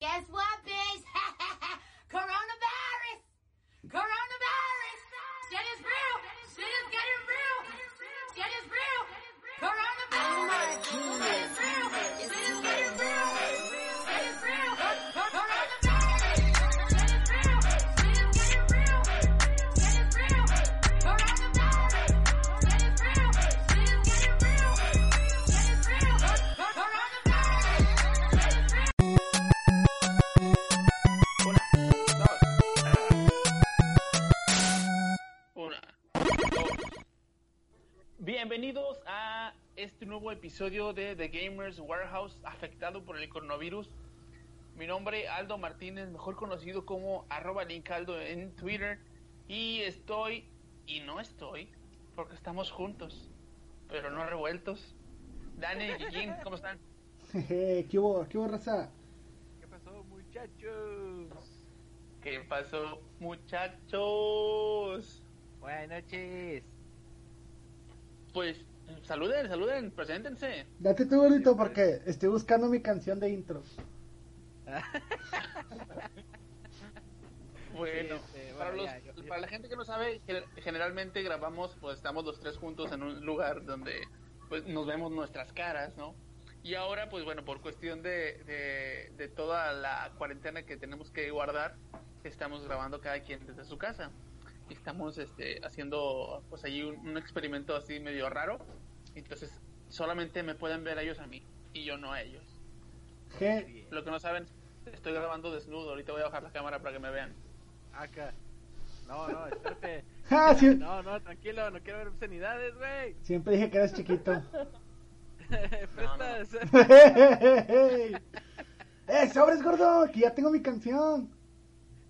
Guess what, bitch? Nuevo episodio de The Gamers Warehouse afectado por el coronavirus. Mi nombre Aldo Martínez, mejor conocido como arroba linkaldo en Twitter. Y estoy, y no estoy, porque estamos juntos, pero no revueltos. Dani y Guillín, ¿cómo están? Jeje, ¿Qué hubo? ¿Qué hubo, raza? ¿Qué pasó, muchachos? ¿Qué pasó, muchachos? Buenas noches. Pues saluden, saluden, preséntense. Date tú, gordito, porque estoy buscando mi canción de intro. Bueno, Sí, este, para, bueno, los- ya, yo- yo- para la gente que no sabe, ge- generalmente grabamos, pues estamos los tres juntos en un lugar donde pues nos vemos nuestras caras, ¿no? Y ahora, pues bueno, por cuestión de, de, de toda la cuarentena que tenemos que guardar, estamos grabando cada quien desde su casa. Y estamos este, haciendo, pues allí un, un experimento así medio raro. Entonces, solamente me pueden ver a ellos a mí y yo no a ellos. Je, Lo que no saben, estoy grabando desnudo. Ahorita voy a bajar la cámara para que me vean. Acá. No, no, espérate. Ah, sí. No, no, tranquilo, no quiero ver obscenidades, güey. Siempre dije que eras chiquito. Prestas. ¡Eh, sobres, gordo! Que ya tengo mi canción.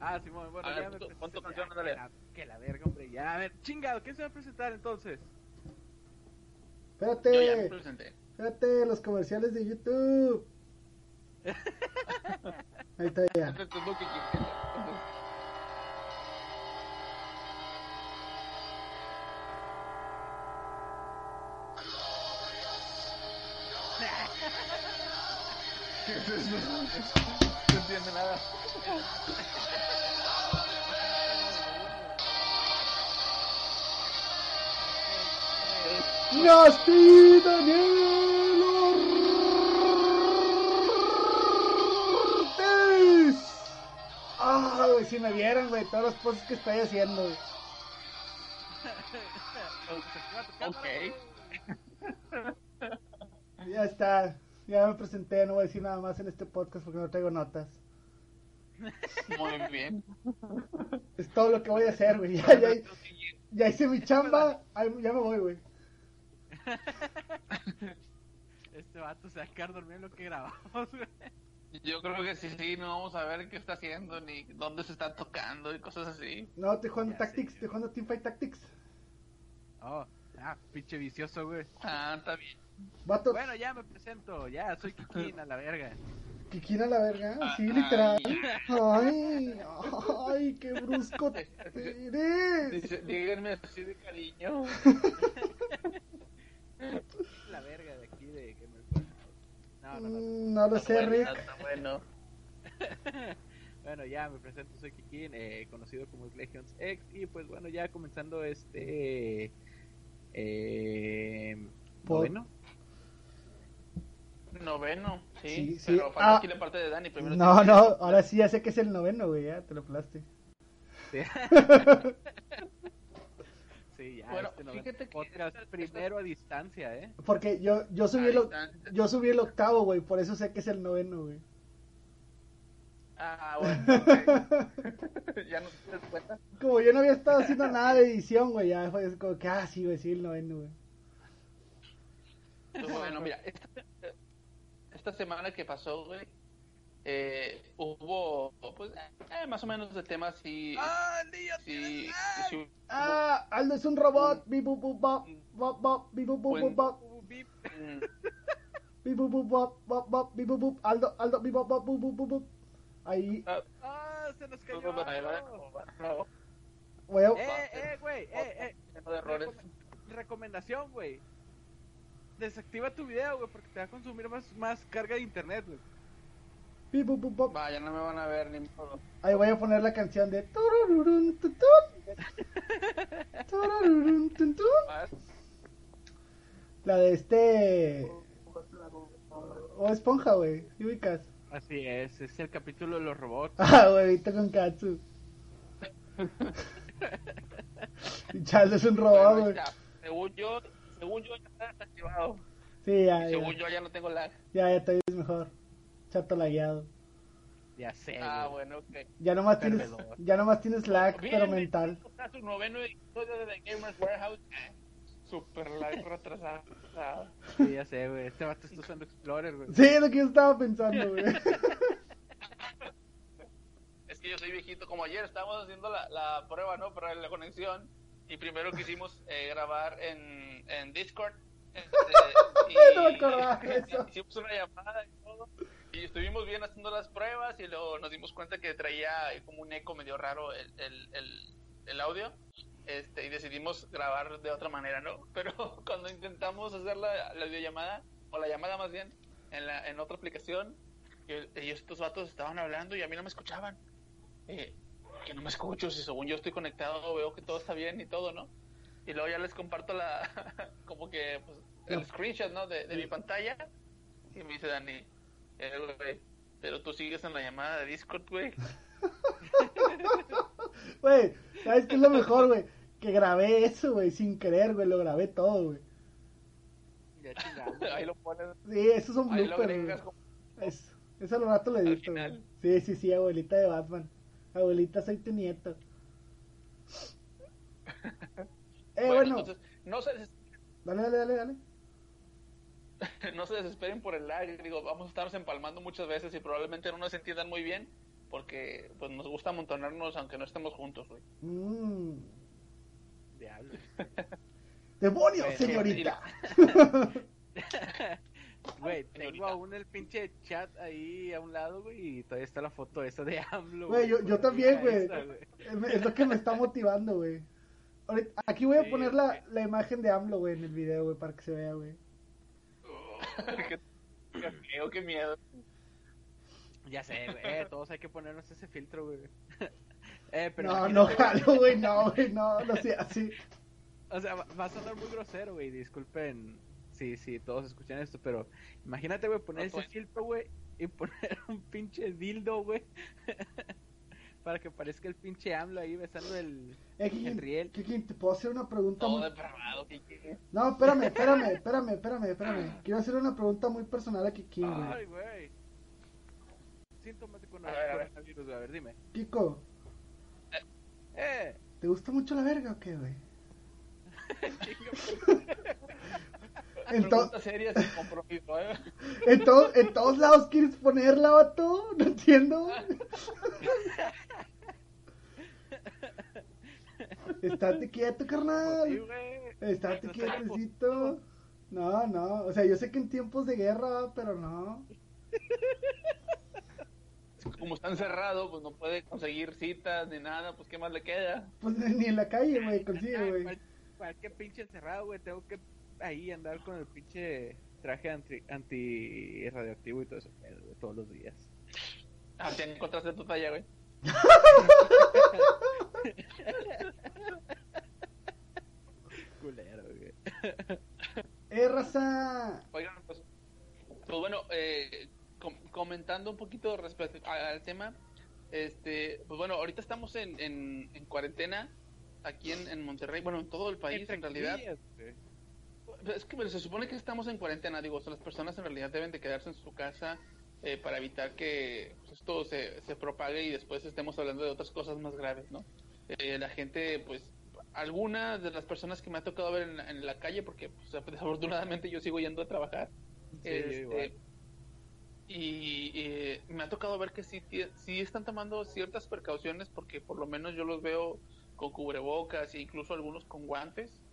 Ah, Simón, bueno, A ver, ya me pon tu- pon tu presenté. canción, Ah, ándale. que la- Que la verga, hombre. Ya, a ver, chingado, ¿quién se va a presentar entonces? Yo ya me Espérate, presenté. espérate, los comerciales de YouTube. Ahí está ya. Quien- No entiende nada. Nasty Daniel Ortiz. Ah, güey, si me vieran, güey, todos los posts que estoy haciendo, güey. Ok. Ya está, ya me presenté, no voy a decir nada más en este podcast porque no traigo notas. Muy bien. Es todo lo que voy a hacer, güey. Ya, ya, ya hice mi chamba, ay, ya me voy, güey. Este vato se va a quedar dormido en lo que grabamos, güey. Yo creo que sí, sí, no vamos a ver qué está haciendo ni dónde se está tocando y cosas así. No, estoy jugando Ya Tactics, sé. estoy jugando Teamfight Tactics. Oh, ah, pinche vicioso, güey. Ah, está bien. Vato, Bueno, ya me presento, ya, soy Kikín a la verga. Kikina la verga, sí, Ah, literal. Ay, ay, qué brusco eres. Dice, díganme así de cariño. La verga de aquí de que me No, no, no. Mm, No lo sé, Rick. Está bueno. Bueno, ya me presento, soy Kikin, eh, conocido como Legions X, y pues bueno, ya comenzando este. Eh, Por- noveno. Sí, sí. Sí. Pero falta Ah. aquí la parte de Dani. Primero No, no, ahora sí ya sé que es el noveno, güey, ya te lo pelaste. Sí, Sí, ya, Bueno, este noveno fíjate que podcast esta- esta- primero a distancia, ¿eh? Porque yo, yo subí el, yo subí el octavo, güey, por eso sé que es el noveno, güey. Ah, bueno. ok. ya no te das cuenta. Como yo no había estado haciendo nada de edición, güey, ya fue como que, ah, sí, güey, sí, el noveno, güey. Pues bueno, mira, esta, esta semana que pasó, güey, eh, hubo, pues, eh, más o menos de temas sí. ¡Ah, el niño sí, sí Ah, Aldo es un robot, bi bu bu bop, bop bop, bop! Bip. mm, bi bu bu bop, bop bop, Aldo, Aldo, bop bop, bu bu bu bu. Ahí, ah, ¡Ah, se nos cayó! ahí va, no, güey, ¡Eh, eh, güey! ¡Eh, eh! recomendación, güey. Desactiva tu video, güey, porque te va a consumir más, más carga de internet, güey. Pi, pu, pu, pop. Vaya, no me van a ver ni modo. Ahí voy a poner la canción de turururun, tutun. Turururun, tutun. Más. La de este. O esponja, güey. ¿Sí ubicas? Así es, es el capítulo de los robots. Ah, huevito con Katsu. Y Charles es un robot, güey. Según yo, según yo ya está desactivado. Sí, ya, Y según ya. yo ya no tengo lag. Ya, ya te ves mejor. Chato lagueado. Ya sé. Ah, güey. bueno, ok. Ya nomás tienes, ya nomás tienes lag, Bien, pero mental. Está su noveno episodio de The Gamers Warehouse. Eh, Super lag retrasado. Sí, ya sé, güey. Este vato está usando Explorer, güey. Sí, es lo que yo estaba pensando, güey. Es que yo soy viejito. Como ayer estábamos haciendo la, la prueba, ¿no? Para la conexión. Y primero quisimos eh, grabar en, en Discord. Este, y, No me acordaba de eso. Hicimos una llamada y todo. Y estuvimos bien haciendo las pruebas y luego nos dimos cuenta que traía como un eco medio raro el, el, el, el audio. Este, y decidimos grabar de otra manera, ¿no? Pero cuando intentamos hacer la, la videollamada, o la llamada más bien, en, la, en otra aplicación, que ellos, estos vatos estaban hablando y a mí no me escuchaban. Que no me escucho, si según yo estoy conectado, veo que todo está bien y todo, ¿no? Y luego ya les comparto la, como que, pues, el No. screenshot, ¿no? De, de mi pantalla. Y me dice Dani, eh, güey, pero tú sigues en la llamada de Discord, güey. Güey, ¿sabes qué es lo mejor, güey? Que grabé eso, güey, sin querer, güey. Lo grabé todo, güey. Ya chingamos. Ahí lo pones, Sí, eso es un blooper, güey. como... Eso, eso al rato le edito, güey. Sí, sí, sí, abuelita de Batman. Abuelita, soy tu nieto. Eh, Bueno, bueno, entonces, no se, des- dale, dale, dale, dale. no se desesperen por el lag, digo, vamos a estarnos empalmando muchas veces y probablemente no nos entiendan muy bien porque pues nos gusta amontonarnos aunque no estemos juntos, güey. Mm. Diablo. ¡Demonios, señorita! Güey, tengo aún el pinche chat ahí a un lado, güey, y todavía está la foto esa de AMLO. Güey, yo, yo también, güey. Es lo que me está motivando, güey. Ahorita- Aquí voy a Sí, poner la, la imagen de AMLO, güey, en el video, güey, para que se vea, güey. qué, qué feo, qué miedo. Ya sé, güey, eh, todos hay que ponernos ese filtro, güey. eh, pero No, no jalo, güey, no, güey, no, no sea así. O sea, va va a sonar muy grosero, güey, disculpen si sí, todos escuchan esto, pero imagínate, güey, poner No, ese filtro, güey, y poner un pinche dildo, güey. para que parezca el pinche AMLO ahí besando el, Eh, el Kikín, riel. Kikín, ¿te puedo hacer una pregunta Todo muy... depravado, Kiki. No, espérame, espérame, espérame, espérame, espérame. Quiero hacer una pregunta muy personal a Kikín, Ay, güey. güey. Síntomas de A ver, a ver. coronavirus, güey, a ver, dime. Kiko, Eh, ¿te gusta mucho la verga o qué, güey? En, to- Pregunta seria sin compromiso, ¿eh? en, to- en todos lados quieres ponerla, vato. No entiendo. Estate quieto, sí, carnal. güey. Estate No quietecito. No, no. O sea, yo sé que en tiempos de guerra, pero no. Como está encerrado, pues no puede conseguir citas ni nada, pues qué más le queda. Pues ni en la calle, güey, consigue, güey. cual- Cualquier pinche encerrado, güey. Tengo que ahí andar con el pinche traje anti, anti radioactivo y todo eso, todos los días. Ah, te encontraste tu talla, güey. Culero, güey. ¡Eh, raza! Oigan, pues, pues bueno, eh, com- comentando un poquito respecto a- al tema, este, pues bueno, ahorita estamos en, en, en cuarentena aquí en, en Monterrey, bueno, en todo el país en realidad. Es que se supone que estamos en cuarentena, digo, o sea, las personas en realidad deben de quedarse en su casa eh, para evitar que pues, esto se, se propague y después estemos hablando de otras cosas más graves, ¿no? Eh, la gente, pues, algunas de las personas que me ha tocado ver en, la- en la calle, porque pues, desafortunadamente yo sigo yendo a trabajar, Sí, este, igual. y eh, me ha tocado ver que sí, sí están tomando ciertas precauciones porque por lo menos yo los veo con cubrebocas e incluso algunos con guantes.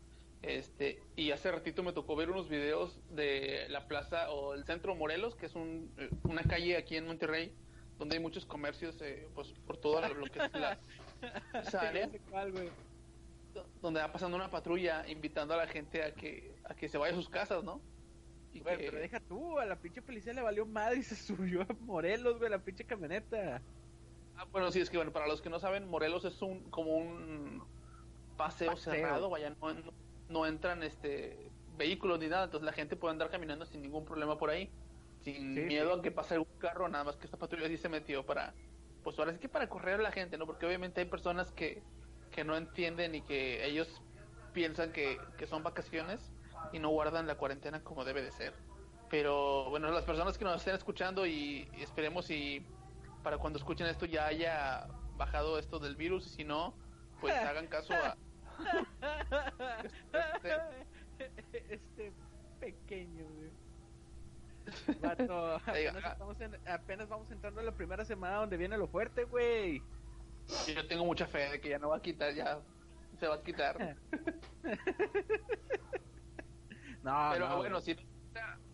Este, y hace ratito me tocó ver unos videos de la plaza o el centro Morelos, que es un, eh, una calle aquí en Monterrey, donde hay muchos comercios, eh, pues por todo lo que es la, esa área donde va pasando una patrulla invitando a la gente a que a que se vaya a sus casas, ¿no? Y Güey, que- pero deja tú, a la pinche policía le valió madre y se subió a Morelos, güey, la pinche camioneta. Ah, bueno, sí, es que bueno, para los que no saben, Morelos es un como un paseo, Paseo. cerrado, vaya, no, no, no entran este vehículos ni nada, entonces la gente puede andar caminando sin ningún problema por ahí, sin Sí, miedo sí. a que pase algún carro, nada más que esta patrulla sí se metió para, pues ahora sí que para correr a la gente, ¿no? Porque obviamente hay personas que, que no entienden y que ellos piensan que, que son vacaciones y no guardan la cuarentena como debe de ser. Pero bueno, las personas que nos estén escuchando y, y esperemos y para cuando escuchen esto ya haya bajado esto del virus y si no, pues hagan caso a... Este pequeño, güey. Vato, apenas, ah. estamos en- apenas vamos entrando a la primera semana donde viene lo fuerte, güey. Yo tengo mucha fe de que ya no va a quitar, ya se va a quitar. No, Pero no, bueno, güey. si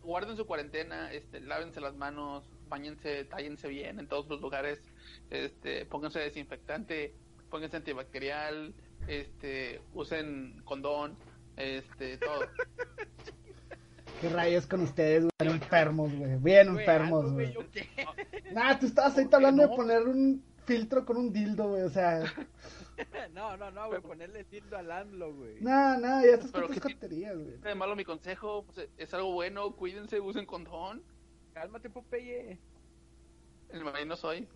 guarden su cuarentena, este, lávense las manos, bañense, tállense bien en todos los lugares, este, pónganse desinfectante, pónganse antibacterial, este, usen condón, este, todo. ¿Qué rayos con ustedes, güey? Enfermos, güey. Bien enfermos, güey. ¿yo qué? Nah, tú estabas ahorita ¿Por qué hablando de no? poner un filtro con un dildo, güey. O sea, No, no, no, güey, ponerle tildo al AMLO, güey. nah, nah, ya estás con tus ¿qué ti- coterías, güey. De malo mi consejo, pues, es algo bueno, cuídense, usen condón. Cálmate, Popeye. El marino soy.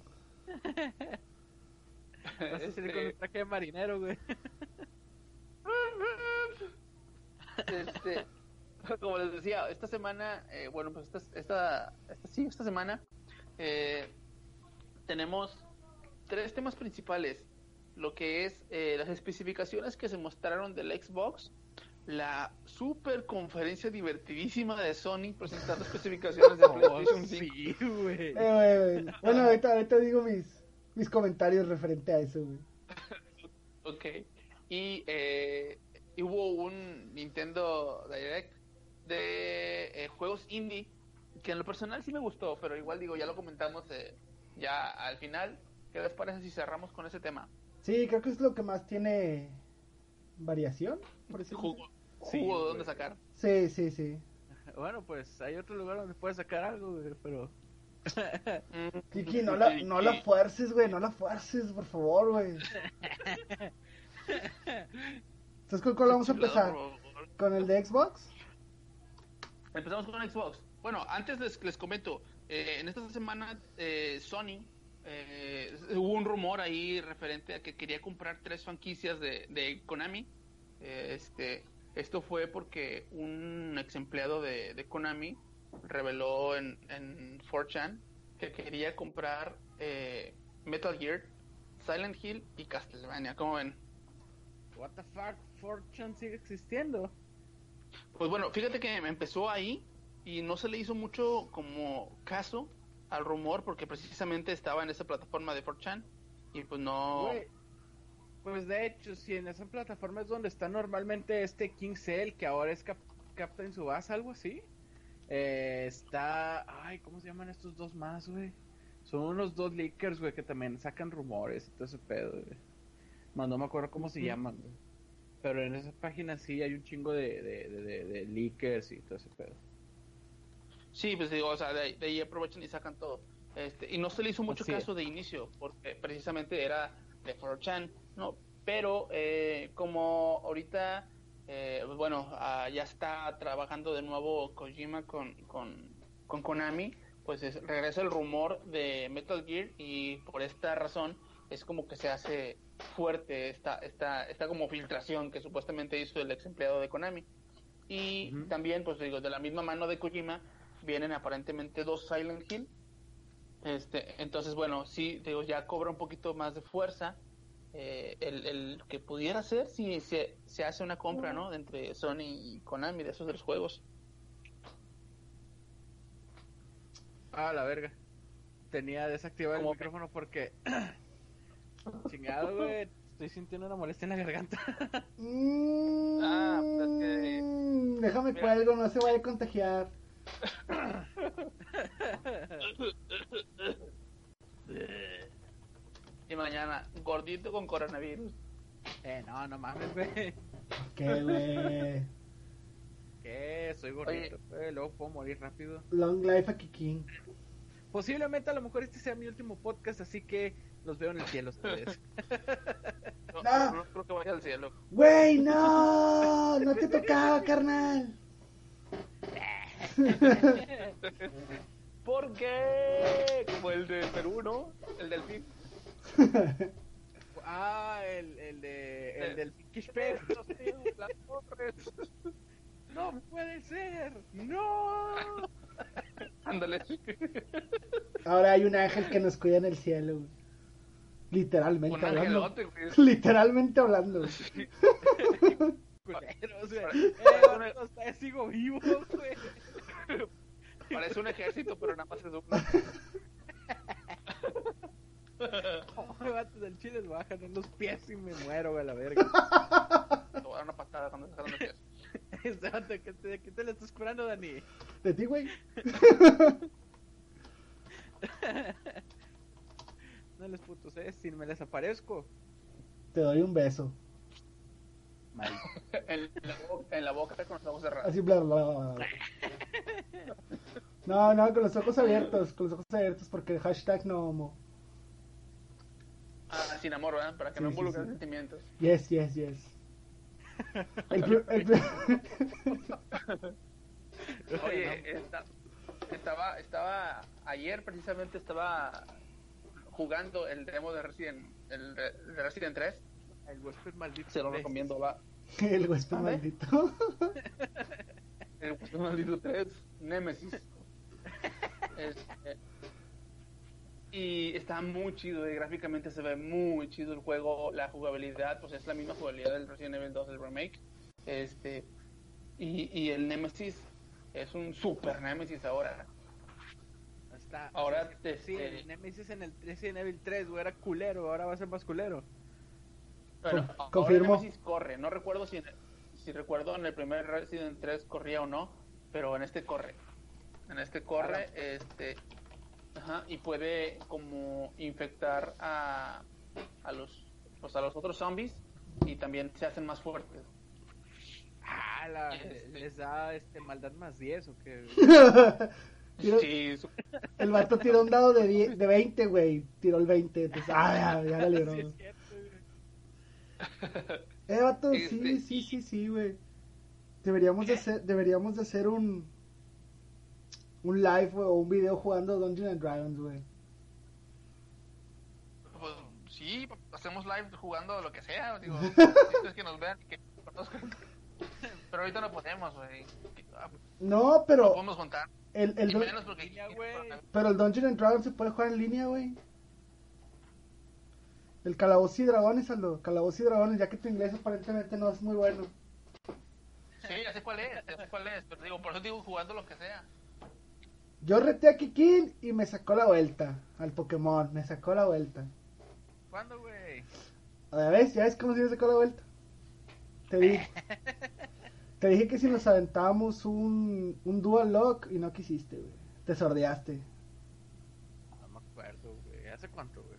Vas a salir con Este, un traje de marinero, güey. este, como les decía, esta semana, eh, bueno, pues esta, esta, esta- sí, esta semana eh, tenemos tres temas principales. Lo que es eh, las especificaciones que se mostraron del Xbox, la super conferencia divertidísima de Sony presentando especificaciones de Oh, PlayStation 5. sí, güey. Eh, güey, güey. Bueno, ahorita, ahorita digo mis, mis comentarios referente a eso, güey. Ok. Y eh, hubo un Nintendo Direct de eh, juegos indie que en lo personal sí me gustó, pero igual digo, ya lo comentamos eh, ya al final. ¿Qué les parece si cerramos con ese tema? Sí, creo que es lo que más tiene variación, por decirlo así. Jugo, Sí, jugo de güey. dónde sacar. Sí, sí, sí. Bueno, pues hay otro lugar donde puedes sacar algo, güey, pero... Kiki, no la, no la fuerces, güey, no la fuerces, por favor, güey. Entonces, ¿con cuál vamos a empezar? ¿Con el de Xbox? Empezamos con Xbox. Bueno, antes les, les comento, eh, en esta semana eh, Sony, eh, hubo un rumor ahí referente a que quería comprar tres franquicias de, de Konami. Eh, este, esto fue porque un ex empleado de, de Konami reveló en, en 4chan que quería comprar eh, Metal Gear, Silent Hill y Castlevania. ¿Cómo ven? What the fuck, Fortune sigue existiendo. Pues bueno, fíjate que empezó ahí y no se le hizo mucho como caso al rumor porque precisamente estaba en esa plataforma de 4chan y pues no... Pues de hecho, si en esa plataforma es donde está normalmente este King Cell, que ahora es Cap Captain Subasa, algo así. Eh, está. Ay, ¿cómo se llaman estos dos más, güey? Son unos dos leakers, güey, que también sacan rumores y todo ese pedo, güey. Más no me acuerdo cómo se llaman, güey. Pero en esa página sí hay un chingo de, de, de, de- leakers y todo ese pedo. Sí, pues digo, o sea, de, ahí- de ahí aprovechan y sacan todo. Este, y no se le hizo mucho Así es. caso de inicio porque precisamente era de 4chan, ¿no? Pero eh, como ahorita, eh, bueno, ah, ya está trabajando de nuevo Kojima con, con, con Konami, pues es- regresa el rumor de Metal Gear y por esta razón es como que se hace fuerte esta, esta, esta como filtración que supuestamente hizo el ex empleado de Konami. Y también, pues digo, de la misma mano de Kojima vienen aparentemente dos Silent Hill. Este, entonces, bueno, sí, digo, ya cobra un poquito más de fuerza eh, el, el que pudiera ser si se, se hace una compra, ¿no? Entre Sony y Konami de esos de los juegos. Ah, la verga. Tenía desactivado el micrófono porque. Chingado, güey. Estoy sintiendo una molestia en la garganta. Mm, Ah, pues es que- Déjame Mira. cuelgo, no se vaya a contagiar. Y mañana, gordito con coronavirus. eh, no, no mames, güey. ¿Qué, güey? ¿Qué? Soy gordito, eh, luego puedo morir rápido. Long life a Kikín. Posiblemente a lo mejor este sea mi último podcast, así que los veo en el cielo ustedes. No, No. no creo que vaya al cielo. Güey, no, no te tocaba, carnal. ¿Por qué? Como el de Perú, ¿no? El del PIB. Ah, el, el de el del Pinkish. Las torres. No puede ser. No. Ándale. Ahora hay un ángel que nos cuida en el cielo. Literalmente Un hablando. angelote, güey. Literalmente hablando. Culeros, güey. Parece- Eh, una- sigo vivo, güey. Parece un ejército, pero nada más es uno. Oh, me bates del chile, bajan en los pies y me muero, güey, a la verga. Te voy a dar una patada cuando sacaron los pies. Este vato, ¿qué te, ¿Qué te le estás curando, Dani? De ti, güey. No les putos, eh, si me les aparezco. Te doy un beso. En la boca, en la boca con los ojos cerrados. Así, bla, bla, bla, bla. No, no, con los ojos abiertos. Con los ojos abiertos porque hashtag no homo. Ah, sin amor, ¿verdad? Para que Sí, no sí, involucren sí. sentimientos. Yes, yes, yes. El, el Oye, esta- estaba, estaba, ayer precisamente estaba jugando el demo de Resident, el de de Resident 3. El huésped maldito. Se lo recomiendo, va. el huésped maldito. El Huésped Maldito 3, Nemesis. Este, y está muy chido, eh, gráficamente se ve muy chido el juego, la jugabilidad, pues es la misma jugabilidad del Resident Evil 2 del remake. Este, y, y el Nemesis es un super Nemesis ahora. Está, Ahora, sí, este- el Nemesis en el Resident Evil 3, güey, era culero, ahora va a ser más culero. Bueno, Con- ahora confirmo. Nemesis corre, no recuerdo si, si recuerdo en el primer Resident 3 corría o no, pero en este corre. En este corre, este, ajá, y puede como infectar a, a los, pues a los otros zombies y también se hacen más fuertes. Ah, la, Este. les da este maldad más 10 o qué. Tiro- Sí, su- El vato tiró un dado de, de 20, güey. Tiró el 20. Entonces, ah, ya, ya la libró. Sí. Eh, vato, Este- sí, sí, sí, sí, güey. Deberíamos de hacer, deberíamos de hacer un un live güey, o un video jugando Dungeons and Dragons, güey. pues, sí, hacemos live jugando lo que sea, digo, es que nos vean y que conozcan. Pero ahorita no podemos, güey. No, No pero podemos juntar. el, el menos porque güey. pero el Dungeons and Dragons se puede jugar en línea, güey. El Calabozos y Dragones, Aldo. Calabozos y Dragones, ya que tu inglés aparentemente no es muy bueno. Sí, ya sé cuál es, ya sé cuál es, pero digo, por eso digo jugando lo que sea. Yo reté a Kikín y me sacó la vuelta al Pokémon. Me sacó la vuelta. ¿Cuándo, güey? ¿Ya ves? ¿Ya ves cómo se me sacó la vuelta? Te dije, te dije que si nos aventábamos un, un Dual Lock y no quisiste, güey. Te sordeaste. No me acuerdo, güey. ¿Hace cuánto, güey?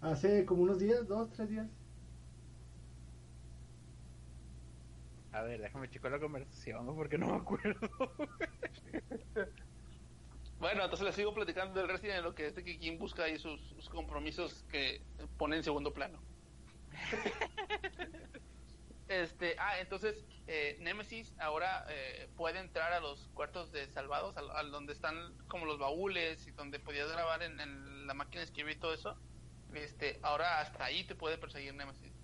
Hace como unos días, dos, tres días. A ver, déjame checar la conversación, porque no me acuerdo. Bueno, entonces les sigo platicando del Resident en lo que este Kikin busca ahí sus, sus compromisos que pone en segundo plano. este, ah, entonces eh, Nemesis ahora eh, puede entrar a los cuartos de salvados, al, al donde están como los baúles y donde podías grabar en, en la máquina de escribir y todo eso. Este, ahora hasta ahí te puede perseguir Nemesis.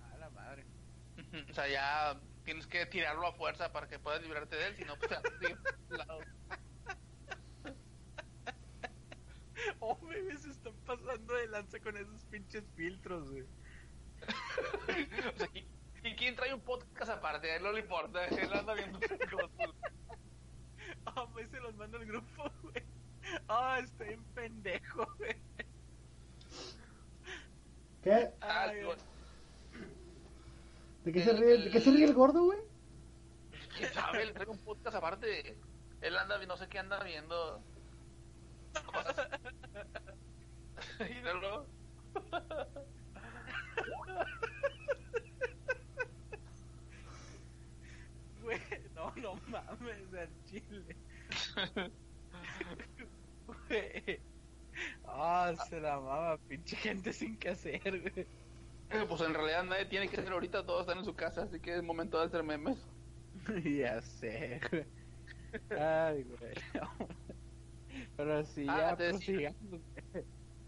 A la madre. Ujú, O sea, ya tienes que tirarlo a fuerza para que puedas librarte de él, si no, pues. Oh, bebé, se están pasando de lanza con esos pinches filtros, güey. O sea, ¿y, y quién trae un podcast aparte? A él no le importa, él anda viendo sus cosas. Ah, pues se los mando al grupo, güey. Ah, estoy en pendejo, güey. ¿Qué? Ah, Ay. ¿De qué, se, ríe, el, ¿de qué se ríe el gordo, güey? ¿Quién sabe? Él trae un podcast aparte. Él anda, no sé qué anda viendo. Cosas. y luego... Güey, no, no mames, al chile. Güey. Ah, se la mama, pinche gente sin que hacer, güey. Eh, Pues en realidad nadie tiene que hacer ahorita, todos están en su casa, así que es momento de hacer memes. ya sé, güey. Ay, güey. Pero sí, Ah, ya prosigamos.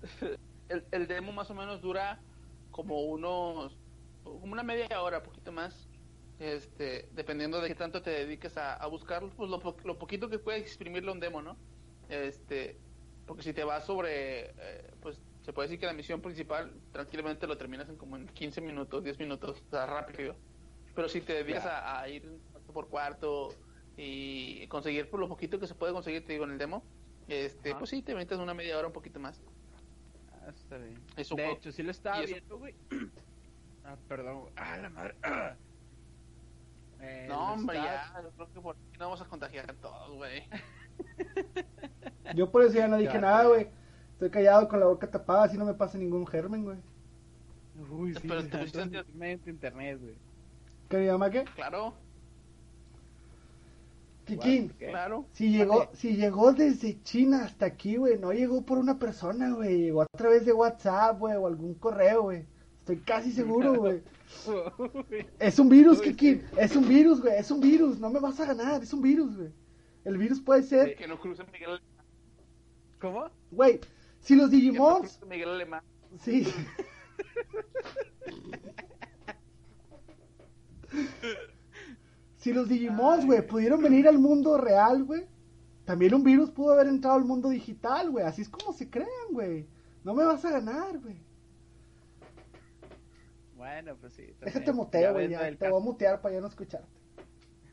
El, el demo más o menos dura como unos, como una media hora, poquito más. Este, dependiendo de qué tanto te dediques a, a buscarlo, pues lo, po- lo poquito que puedes exprimirle a un demo, ¿no? Este, porque si te vas sobre, eh, pues se puede decir que la misión principal tranquilamente lo terminas en como en 15 minutos, 10 minutos, o sea, rápido. Pero si te dedicas a, a ir cuarto por cuarto y conseguir por lo poquito que se puede conseguir, te digo, en el demo, este, Ajá. pues sí, te metes una media hora, un poquito más. Ah, está bien. Es un de juego- hecho, sí lo estaba viendo, güey. Ah, perdón. güey. Ah, la madre. Eh, No, hombre, ya, yo creo que por aquí no vamos a contagiar a todos, güey. Yo por eso ya no dije Ya, nada, güey. Estoy callado con la boca tapada, así no me pasa ningún germen, güey. Uy, sí, Pero sí, te pusiste tu internet, güey. ¿Qué mi mamá qué? Claro, Kikín, ¿Qué? claro. si llegó, si llegó desde China hasta aquí, güey, no llegó por una persona, güey. Llegó a través de WhatsApp, güey, o algún correo, güey. Estoy casi seguro, güey. Es un virus, Kikín. Es un virus, güey. Es un virus. No me vas a ganar. Es un virus, güey. El virus puede ser, Que no crucen Miguel, ¿Cómo? güey. Si los Miguel Alemán. sí. Si los Digimons, güey, pudieron venir al mundo real, güey, también un virus pudo haber entrado al mundo digital, güey. Así es como se crean, güey. No me vas a ganar, güey. Bueno, pues sí. también. Déjate muteo, güey. te voy a mutear para ya no escucharte.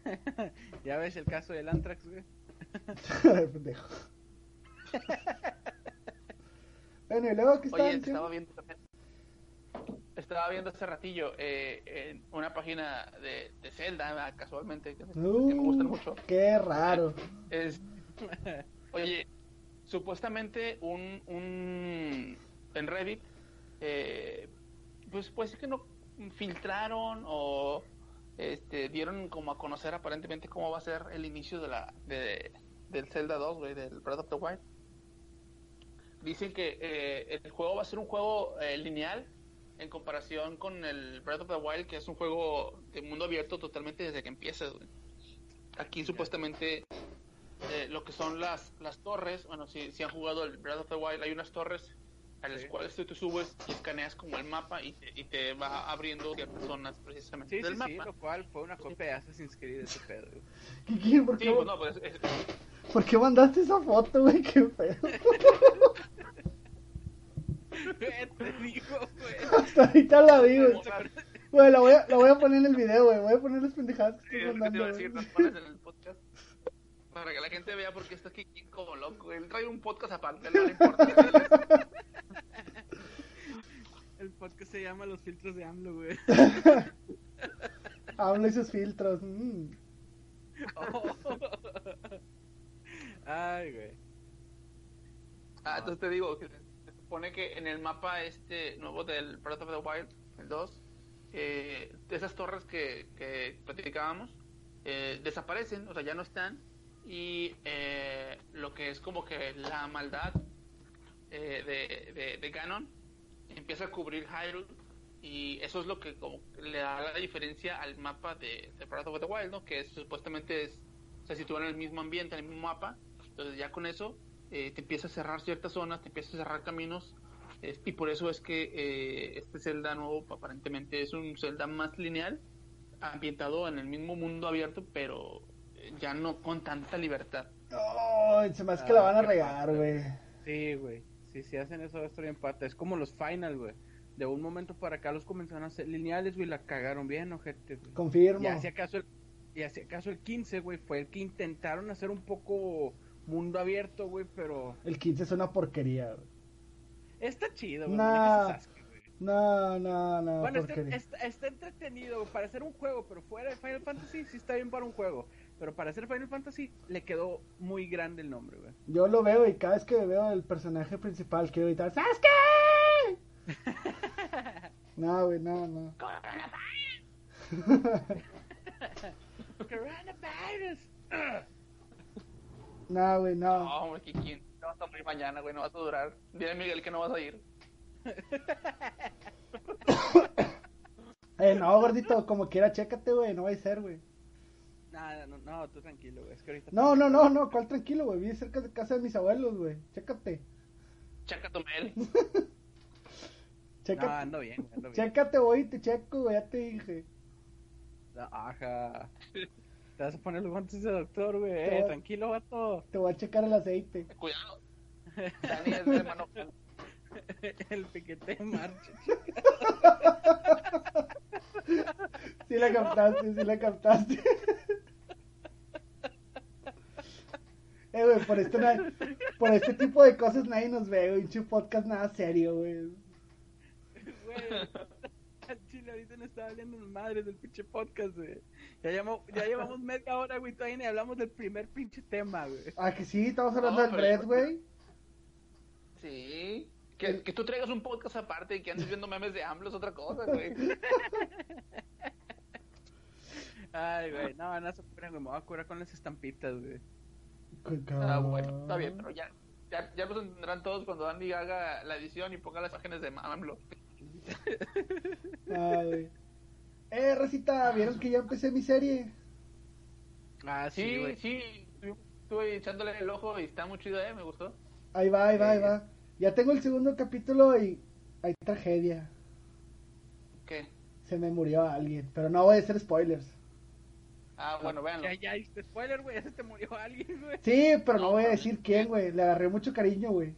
ya ves el caso del Antrax, güey. Pendejo. Bueno, y luego, ¿qué estaban Oye, estaba viendo también. Estaba viendo hace ratillo eh, en una página de, de Zelda, ah, casualmente, que, que me gustan mucho. Qué raro. Es, oye, supuestamente un, un en Reddit, eh, pues puede ser que no filtraron o este, dieron como a conocer aparentemente cómo va a ser el inicio de la de, del Zelda 2, güey, del Breath of the Wild. Dicen que eh, el juego va a ser un juego eh, lineal en comparación con el Breath of the Wild, que es un juego de mundo abierto totalmente desde que empiezas. güey. Aquí supuestamente eh, lo que son las, las torres, bueno, si, si han jugado el Breath of the Wild, hay unas torres a las Sí. cuales tú te subes y escaneas como el mapa y te, y te va abriendo ciertas zonas precisamente Sí, del sí, mapa. sí, lo cual fue una copia de Assassin's Creed ese pedo, güey. Kikín, ¿por Sí, qué, pues no, pues es- ¿por qué mandaste esa foto, güey? Qué feo. Te digo, güey. Hasta ahorita la vi, güey. es- Güey, la voy, a, la voy a poner en el video, güey. Voy a poner las pendejadas que Sí, estoy es lo que te iba a mandando. decir, en el podcast para que la gente vea por qué está aquí como loco. Él trae un podcast aparte, no le importa. El podcast se llama Los filtros de AMLO, güey. Habla esos filtros. mm. Ay, güey. Ah, entonces te digo que se supone que en el mapa este nuevo del Breath of the Wild, el 2, eh, esas torres que, que platicábamos, eh, desaparecen, o sea, ya no están. Y eh, lo que es como que la maldad eh, de, de, de Ganon empieza a cubrir Hyrule. Y eso es lo que como le da la diferencia al mapa de, de Breath of the Wild, ¿no? Que es, supuestamente es, se sitúa en el mismo ambiente, en el mismo mapa. Entonces ya con eso eh, te empieza a cerrar ciertas zonas, te empieza a cerrar caminos. es- y por eso es que eh, este Zelda nuevo aparentemente es un Zelda más lineal, ambientado en el mismo mundo abierto, pero eh, ya no con tanta libertad. Ay, se me hace que la van a Ah, regar, güey. Sí, güey. Sí, si hacen eso va a estar bien pata. Es como los final, güey. De un momento para acá los comenzaron a hacer lineales, güey, la cagaron bien, ojete, güey. Confirmo. Y así acaso el, y así acaso el 15, güey, fue el que intentaron hacer un poco mundo abierto, güey, pero El 15 es una porquería, güey. está chido, güey. Nah. Sasuke, güey. No, no, no, Bueno, está, está, está entretenido güey, para hacer un juego, pero fuera de Final Fantasy sí está bien para un juego. Pero para hacer Final Fantasy le quedó muy grande el nombre, güey. Yo lo veo y cada vez que veo el personaje principal quiero gritar ¡Sasuke! no, güey, no, no. Coronavirus. No, güey, No, no. hombre, Kikín. No vas a morir mañana, güey, no vas a durar. Dile a Miguel que no vas a ir. Eh, no, gordito, como quiera, chécate, güey, no va a ser, güey. No, no, no, tú tranquilo, güey. Es que ahorita. No, no, no, no, ¿cuál tranquilo, güey? Vive cerca de casa de mis abuelos, güey. Chécate. Checa tu mail. No, Chécate, ando bien, ando bien. chécate, güey, te checo, güey, ya te dije. Ajá. Te vas a poner los guantes de doctor, güey. Eh, tranquilo, vato. Te voy a checar el aceite. Cuidado. Dani es de hermano. El piquete de marcha. Sí la captaste, sí la captaste. Eh, güey, por esto por este tipo de cosas nadie nos ve, güey. Pinche podcast nada serio, güey. Güey. Al chile ahorita no estaba hablando madres del pinche podcast, güey. Ya, llamo- ya llevamos media hora, güey. Todavía ni hablamos del primer pinche tema, güey. Ah, que sí, estamos hablando No, del Red, güey. Sí. Que, que tú traigas un podcast aparte y que andes viendo memes de AMLO es otra cosa, güey. Ay, güey. No, no se preocupen, güey. Me voy a curar con las estampitas, güey. Ah, bueno, está bien, pero ya, ya, ya los entenderán todos cuando Andy haga la edición y ponga las imágenes de AMLO. Ah, güey. Eh, Rosita, ¿vieron que ya empecé mi serie? Ah, sí, Sí, güey. sí, estuve echándole el ojo y está muy chido, eh, me gustó. Ahí va, ahí va, ahí va. Ya tengo el segundo capítulo y hay tragedia. ¿Qué? Se me murió alguien, pero no voy a hacer spoilers. Ah, bueno, véanlo. Ya, ya, hiciste spoiler, güey. Ya se te murió alguien, güey. Sí, pero no No, voy a decir quién, güey. Le agarré mucho cariño, güey.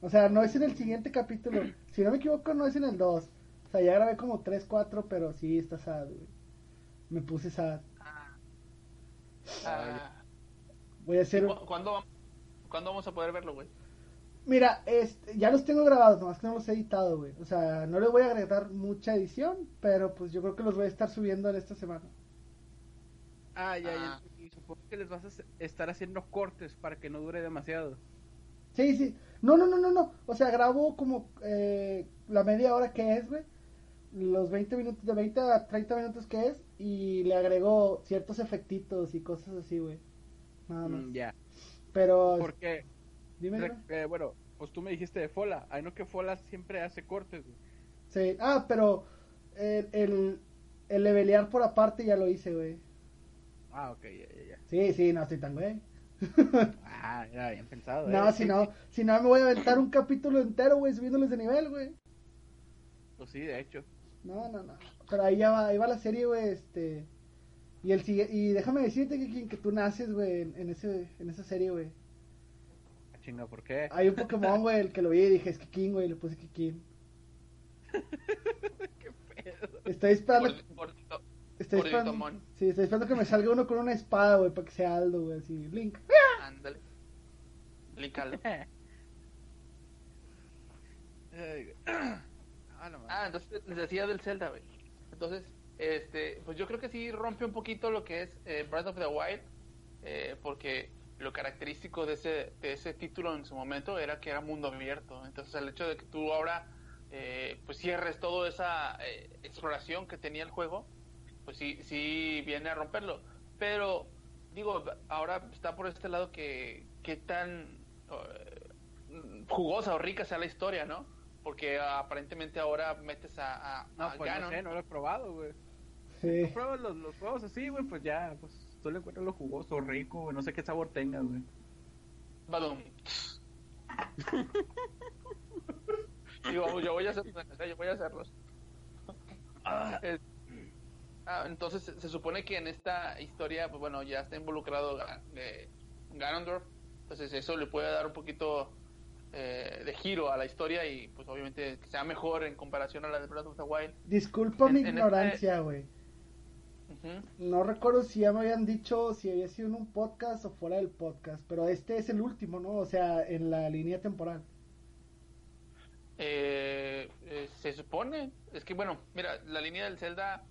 O sea, no es en el siguiente capítulo. Si no me equivoco, no es en el 2. O sea, ya grabé como 3, 4, pero sí está sad, güey. Me puse sad. Ah, Voy a hacer... ¿cu- ¿cuándo, vam- ¿Cuándo vamos a poder verlo, güey? Mira, este, ya los tengo grabados, nomás que no los he editado, güey. O sea, no les voy a agregar mucha edición, pero pues yo creo que los voy a estar subiendo en esta semana. Ah, ya, Ah. ya. Y supongo que les vas a estar haciendo cortes para que no dure demasiado. Sí, sí. No, no, no, no, no. O sea, grabo como eh, la media hora que es, güey. Los 20 minutos, de 20 a 30 minutos que es. Y le agrego ciertos efectitos y cosas así, güey. Nada más. Mm, ya. Pero, Porque, dime. eh, bueno, pues tú me dijiste de Fola. Ay, no que Fola siempre hace cortes, güey. Sí. Ah, pero el, el, el levelear por aparte ya lo hice, güey. Ah, ok, ya, ya, ya. Sí, sí, no estoy tan güey. Ah, era bien pensado. No, eh. si no, si no me voy a aventar un capítulo entero, güey, subiéndoles de nivel, güey. Pues sí, de hecho. No, no, no. Pero ahí ya va, ahí va la serie, güey, este. Y el y déjame decirte que, que tú naces, güey, en, en ese, en esa serie, güey. Ah, chinga, ¿por qué? Hay un Pokémon, güey, el que lo vi y dije, es Kikin, güey, le puse Kikin. ¿Qué pedo? Estoy esperando, gordito. estoy esperando, sí, estoy esperando que me salga uno con una espada, güey, para que sea Aldo, güey, así, Link. Ándale. Ay, güey. Ah, no. Ah, entonces decía del Zelda, güey. Entonces, este, pues yo creo que sí rompe un poquito lo que es eh, Breath of the Wild, eh, porque lo característico de ese, de ese título en su momento era que era mundo abierto. Entonces, el hecho de que tú ahora, eh, pues cierres toda esa eh, exploración que tenía el juego, pues sí, sí viene a romperlo. Pero, digo, ahora está por este lado que, qué tan eh, jugosa o rica sea la historia, ¿no? Porque aparentemente ahora metes a, a, No, a pues no Ganon. sé, no lo he probado, güey. Sí. Pruebas los, los juegos así, güey, pues ya, pues tú le encuentras lo jugoso, rico, güey, no sé qué sabor tenga, güey. Badum. Digo, yo voy a hacerlos, yo voy a hacerlos. Es- ah, entonces se, se supone que en esta historia, pues bueno, ya está involucrado eh, Ganondorf, entonces eso le puede dar un poquito eh, de giro a la historia y pues obviamente que sea mejor en comparación a la de Breath of the Wild. Disculpa En- mi en este- ignorancia, güey. No recuerdo si ya me habían dicho si había sido en un podcast o fuera del podcast, pero este es el último, ¿no? O sea, en la línea temporal. Eh, eh, se supone, es que bueno, mira, la línea del Zelda,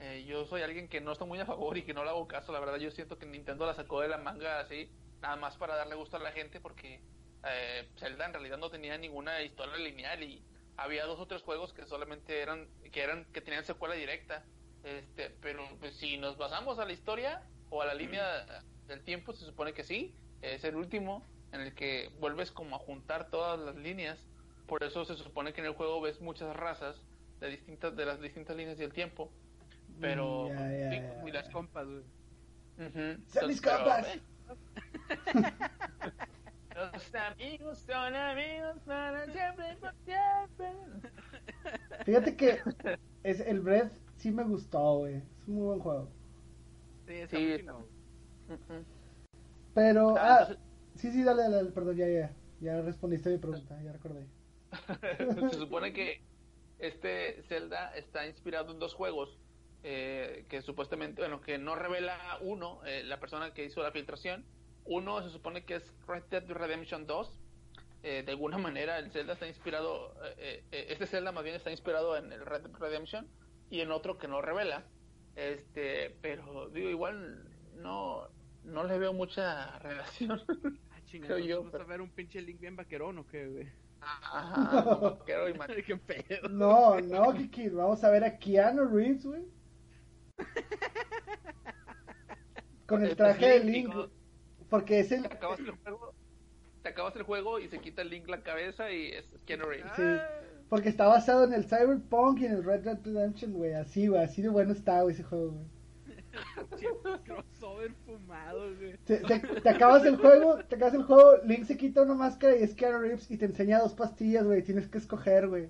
eh, yo soy alguien que no está muy a favor y que no le hago caso, la verdad yo siento que Nintendo la sacó de la manga así, nada más para darle gusto a la gente porque eh, Zelda en realidad no tenía ninguna historia lineal y había dos o tres juegos que solamente eran, que eran, que tenían secuela directa, este, pero pues si nos basamos a la historia o a la línea del tiempo, se supone que sí, es el último en el que vuelves como a juntar todas las líneas. Por eso se supone que en el juego ves muchas razas de distintas de las distintas líneas del tiempo. Pero Mm, sí, ya. Y las compas, güey. Ujú. ¡Sean mis Entonces, pero, compas! eh, Los amigos son amigos para siempre, por siempre. Fíjate que es, el Breath sí me gustó, güey. Es un muy buen juego. Sí, Sí, está-. Pero, Ah, ah, entonces- sí, sí, dale, dale, perdón, ya, ya. Ya respondiste a mi pregunta, ya recordé. Se supone que este Zelda está inspirado en dos juegos eh, que supuestamente, bueno, que no revela uno, eh, la persona que hizo la filtración. Uno se supone que es Red Dead Redemption 2. Eh, de alguna manera el Zelda está inspirado, eh, eh, este Zelda más bien está inspirado en el Red Dead Redemption y en otro que no revela. Este, pero digo, igual no, no le veo mucha relación. Ah, chinga, Creo entonces yo, pero- a ver un pinche link bien vaquerón o qué, güey. Ajá, no imaginar. Qué pedo. No, no, Kiki, vamos a ver a Keanu Reeves, güey. Con el traje de Link. Porque es el... te acabas el juego, te acabas el juego y se quita el link la cabeza y es Keanu Reeves. Sí, porque está basado en el Cyberpunk y en el Red Dead Redemption, güey. Así, güey, así de bueno está, güey, ese juego, güey. Crossover fumado, güey. Te, te- te acabas el juego, te acabas el juego, Link se quita una máscara y es Keanu Reeves y te enseña dos pastillas, güey. Tienes que escoger, güey.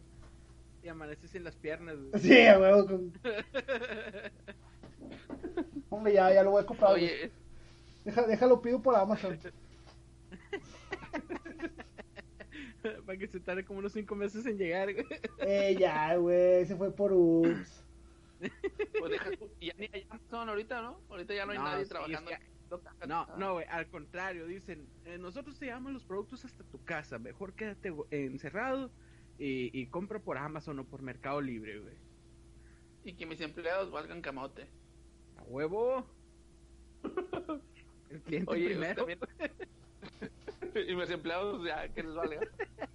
Y amaneces sin las piernas, güey. Sí, a huevo. Con... Hombre, ya, ya lo voy a comprar. güey. Deja- déjalo, pido por Amazon. Para que se tarde como unos cinco meses en llegar, güey. Eh, ya, güey, se fue por Ups. pues deja ya ni hay Amazon ahorita, ¿no? Ahorita ya no hay No, nadie sí, trabajando. es No, no, güey, al contrario, dicen, eh, nosotros te llevamos los productos hasta tu casa, mejor quédate encerrado y, y compra por Amazon o por Mercado Libre, güey. Y que mis empleados valgan camote. A huevo. El cliente Oye, primero. también... y mis empleados ya que les valga.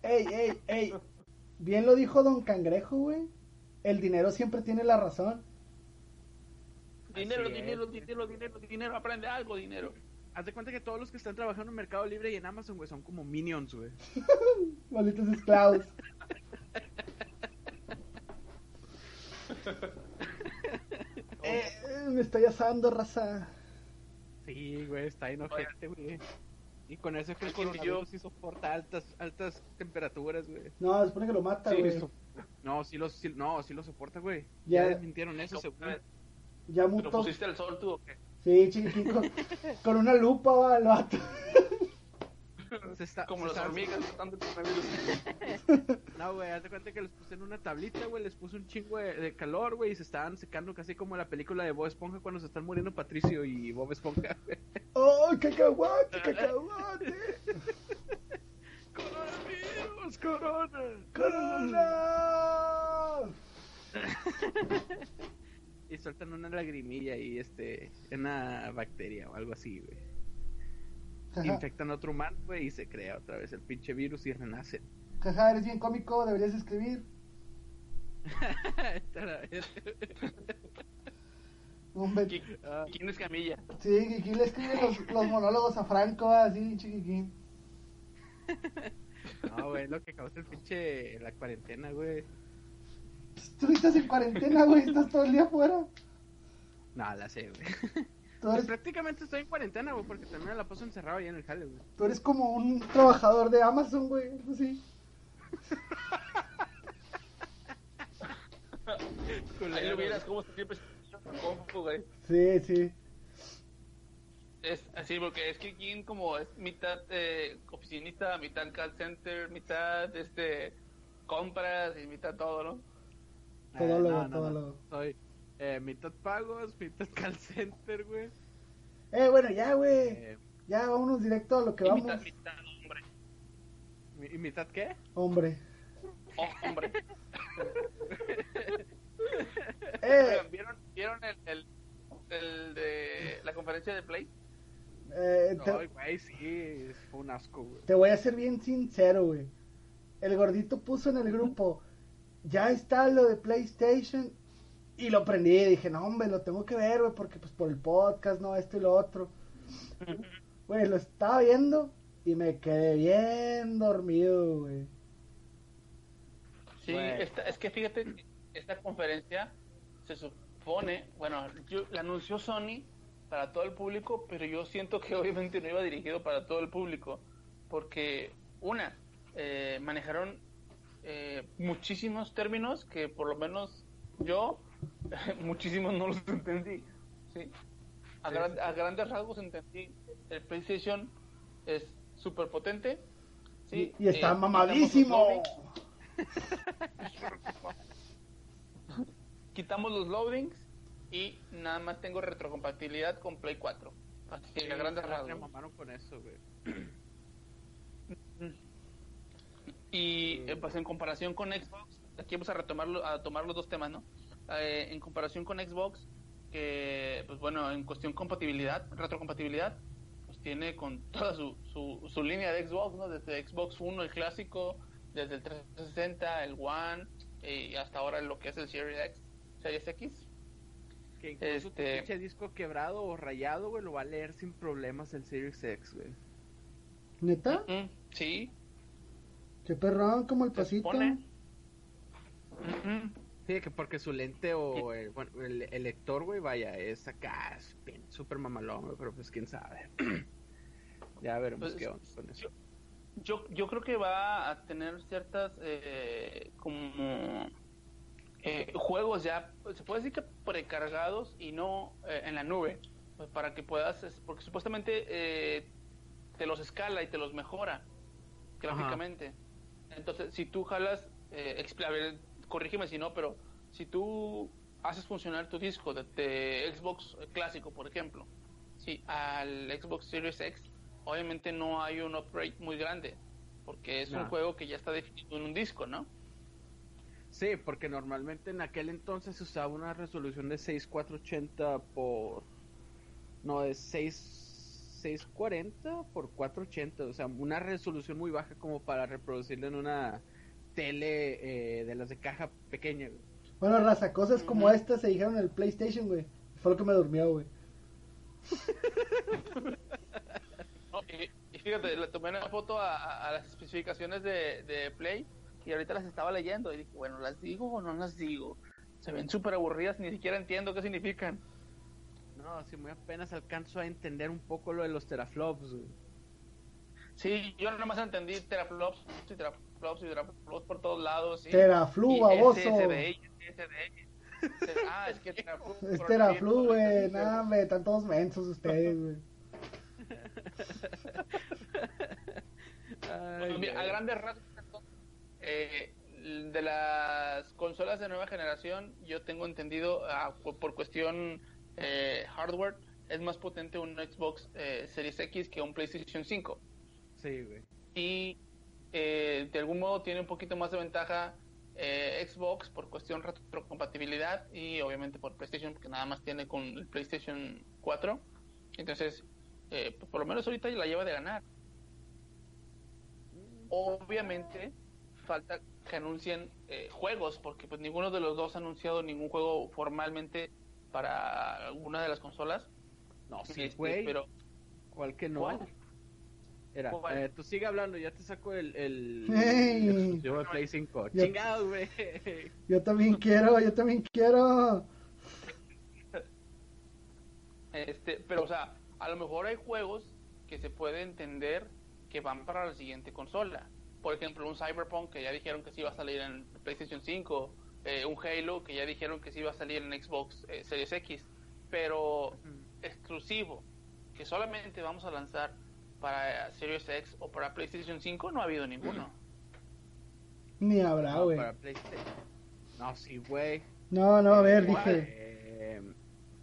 Ey, ey, ey. Bien lo dijo Don Cangrejo, güey. El dinero siempre tiene la razón. Dinero, Así dinero, dinero, dinero, dinero, aprende algo, dinero. Haz de cuenta que todos los que están trabajando en Mercado Libre y en Amazon, güey, son como minions, güey. Malditos esclavos. Eh, me estoy asando, raza. Sí, güey, está enojete, güey. Y con eso es que el coronavirus sí soporta altas, altas temperaturas, güey. No, se supone que lo mata, Sí, güey. No, sí lo, sí, no, sí lo soporta, güey. Ya. Ya desmintieron eso, ¿Lo según. Ya ¿Lo mutó. pusiste al sol tú o qué? Sí, chiquitín, con, con una lupa, va, el vato. Se está- Como se las está- hormigas tratando de coronavirus. No, güey, haz de cuenta que les puse en una tablita, güey, les puse un chingo de, de calor, güey, y se estaban secando casi como la película de Bob Esponja cuando se están muriendo Patricio y Bob Esponja. ¡Oh, cacahuate, cacahuate! ¡Coronavirus, corona! ¡Corona! Y sueltan una lagrimilla y, este, una bacteria o algo así, güey. Infectan a otro humano, güey, y se crea otra vez el pinche virus y renace. jaja, eres bien cómico, deberías escribir. Hombre, ¿Qui-. ¿Quién es Camilla? sí, Kikín le escribe los, los monólogos a Franco, así, chiquiquín. No, güey, lo que causa el pinche la cuarentena, güey. Tú estás en cuarentena, güey, estás todo el día afuera. No, la sé, güey. Tú Pues eres, prácticamente estoy en cuarentena, güey, porque también la paso encerrado ahí en el jale, güey. tú eres como un trabajador de Amazon, güey, así. Ahí lo vieras cómo se siempre compu, güey. Sí, sí. Es así, porque es que quien como es mitad eh, oficinista, mitad call center, mitad este compras y mitad todo, ¿no? Todólogo, Ah, no, no, todólogo. no. Soy eh, mitad pagos, mitad call center, güey. Eh, bueno, ya, güey. Eh, Ya, vámonos directo a lo que Y vamos. mitad, mitad hombre. ¿Y mitad qué? Hombre. Oh, hombre. Eh, ¿Vieron, ¿vieron el, el, el de la conferencia de Play? eh, te, Ay, güey, sí, fue un asco, güey. te voy a ser bien sincero, güey. El gordito puso en el grupo, ya está lo de PlayStation. Y lo prendí y dije, no, hombre, lo tengo que ver, güey, porque pues por el podcast, no, esto y lo otro. Güey, lo estaba viendo y me quedé bien dormido, güey. Sí, esta- es que fíjate, esta conferencia se supone, bueno, yo, la anunció Sony para todo el público, pero yo siento que obviamente no iba dirigido para todo el público, porque una, eh, manejaron eh, muchísimos términos que por lo menos yo muchísimos no los entendí. ¿sí? A, Sí, gran- sí. a grandes rasgos entendí, el PlayStation es súper potente. ¿sí? y, y está Eh, quitamos los mamadísimo. loadings, quitamos los loadings y nada más tengo retrocompatibilidad con Play 4. Así que a grandes rasgos. mamaron con eso, güey. Y eh, pues en comparación con Xbox, aquí vamos a retomarlo, a tomar los dos temas, ¿no? Eh, en comparación con Xbox, que pues bueno, en cuestión compatibilidad, retrocompatibilidad, pues tiene con toda su, su, su línea de Xbox, ¿no? Desde Xbox 1, el clásico, desde el 360, el One, y hasta ahora lo que es el Series X, Series X. Que incluso tu Este- pinche disco quebrado o rayado, güey, lo va a leer sin problemas el Series X, güey. ¿Neta? Mm, sí. Qué perrón, como el pasito. Sí, que porque su lente o el, bueno, el, el lector, güey, vaya, es acá, súper mamalón, güey, pero pues quién sabe. ya veremos Pues, qué onda con eso. Yo, yo creo que va a tener ciertas eh, como eh, juegos ya, se puede decir que precargados y no eh, en la nube, pues, para que puedas, porque supuestamente eh, te los escala y te los mejora gráficamente. Entonces, si tú jalas, eh, corrígeme si no, pero si tú haces funcionar tu disco de, de Xbox clásico, por ejemplo, sí, al Xbox Series X, obviamente no hay un upgrade muy grande, porque es un juego que ya está definido en un disco, ¿no? Sí, porque normalmente en aquel entonces se usaba una resolución de 6480 por... No, de 6... 640 por 480, o sea, una resolución muy baja como para reproducirlo en una tele eh, de las de caja pequeña. güey. Bueno, raza, cosas como estas se dijeron en el PlayStation, güey. Fue lo que me durmió, güey. No, y, y fíjate, le tomé una foto a, a- a las especificaciones de, de Play y ahorita las estaba leyendo y dije, bueno, ¿las digo o no las digo? Se ven súper aburridas, ni siquiera entiendo qué significan. No, si muy apenas alcanzo a entender un poco lo de los teraflops. güey. Sí, yo nada más entendí teraflops y teraflops y teraflops por todos lados. Sí. Teraflu, baboso. Ah, es que teraflu. Es Teraflu, güey. Nada, güey. Están todos mensos ustedes, güey. Bueno, a grandes rasgos, eh, de las consolas de nueva generación, yo tengo entendido, ah, por, por cuestión eh, hardware, es más potente un Xbox eh, Series X que un PlayStation 5. Sí, güey. Y eh, de algún modo tiene un poquito más de ventaja eh, Xbox por cuestión retrocompatibilidad y obviamente por PlayStation, porque nada más tiene con el PlayStation 4. Entonces, eh, pues, por lo menos ahorita la lleva de ganar. Obviamente, falta que anuncien eh, juegos, porque pues ninguno de los dos ha anunciado ningún juego formalmente para alguna de las consolas. No, sí, Este, güey. pero ¿Cuál que no? ¿Cuál? Era, eh, tú sigue hablando, ya te saco el, el, Hey. el exclusivo de Play 5. Ya- Chingados, güey. Yo también quiero, yo también quiero. Este, pero o sea, a lo mejor hay juegos que se puede entender que van para la siguiente consola. Por ejemplo, un Cyberpunk que ya dijeron que sí iba a salir en PlayStation 5, eh, un Halo que ya dijeron que sí iba a salir en Xbox eh, Series X, pero exclusivo, que solamente vamos a lanzar para Series X o para PlayStation 5, no ha habido ninguno. Ni habrá, No, güey. para PlayStation. No, sí, güey. No, no, a ver, dije. Eh,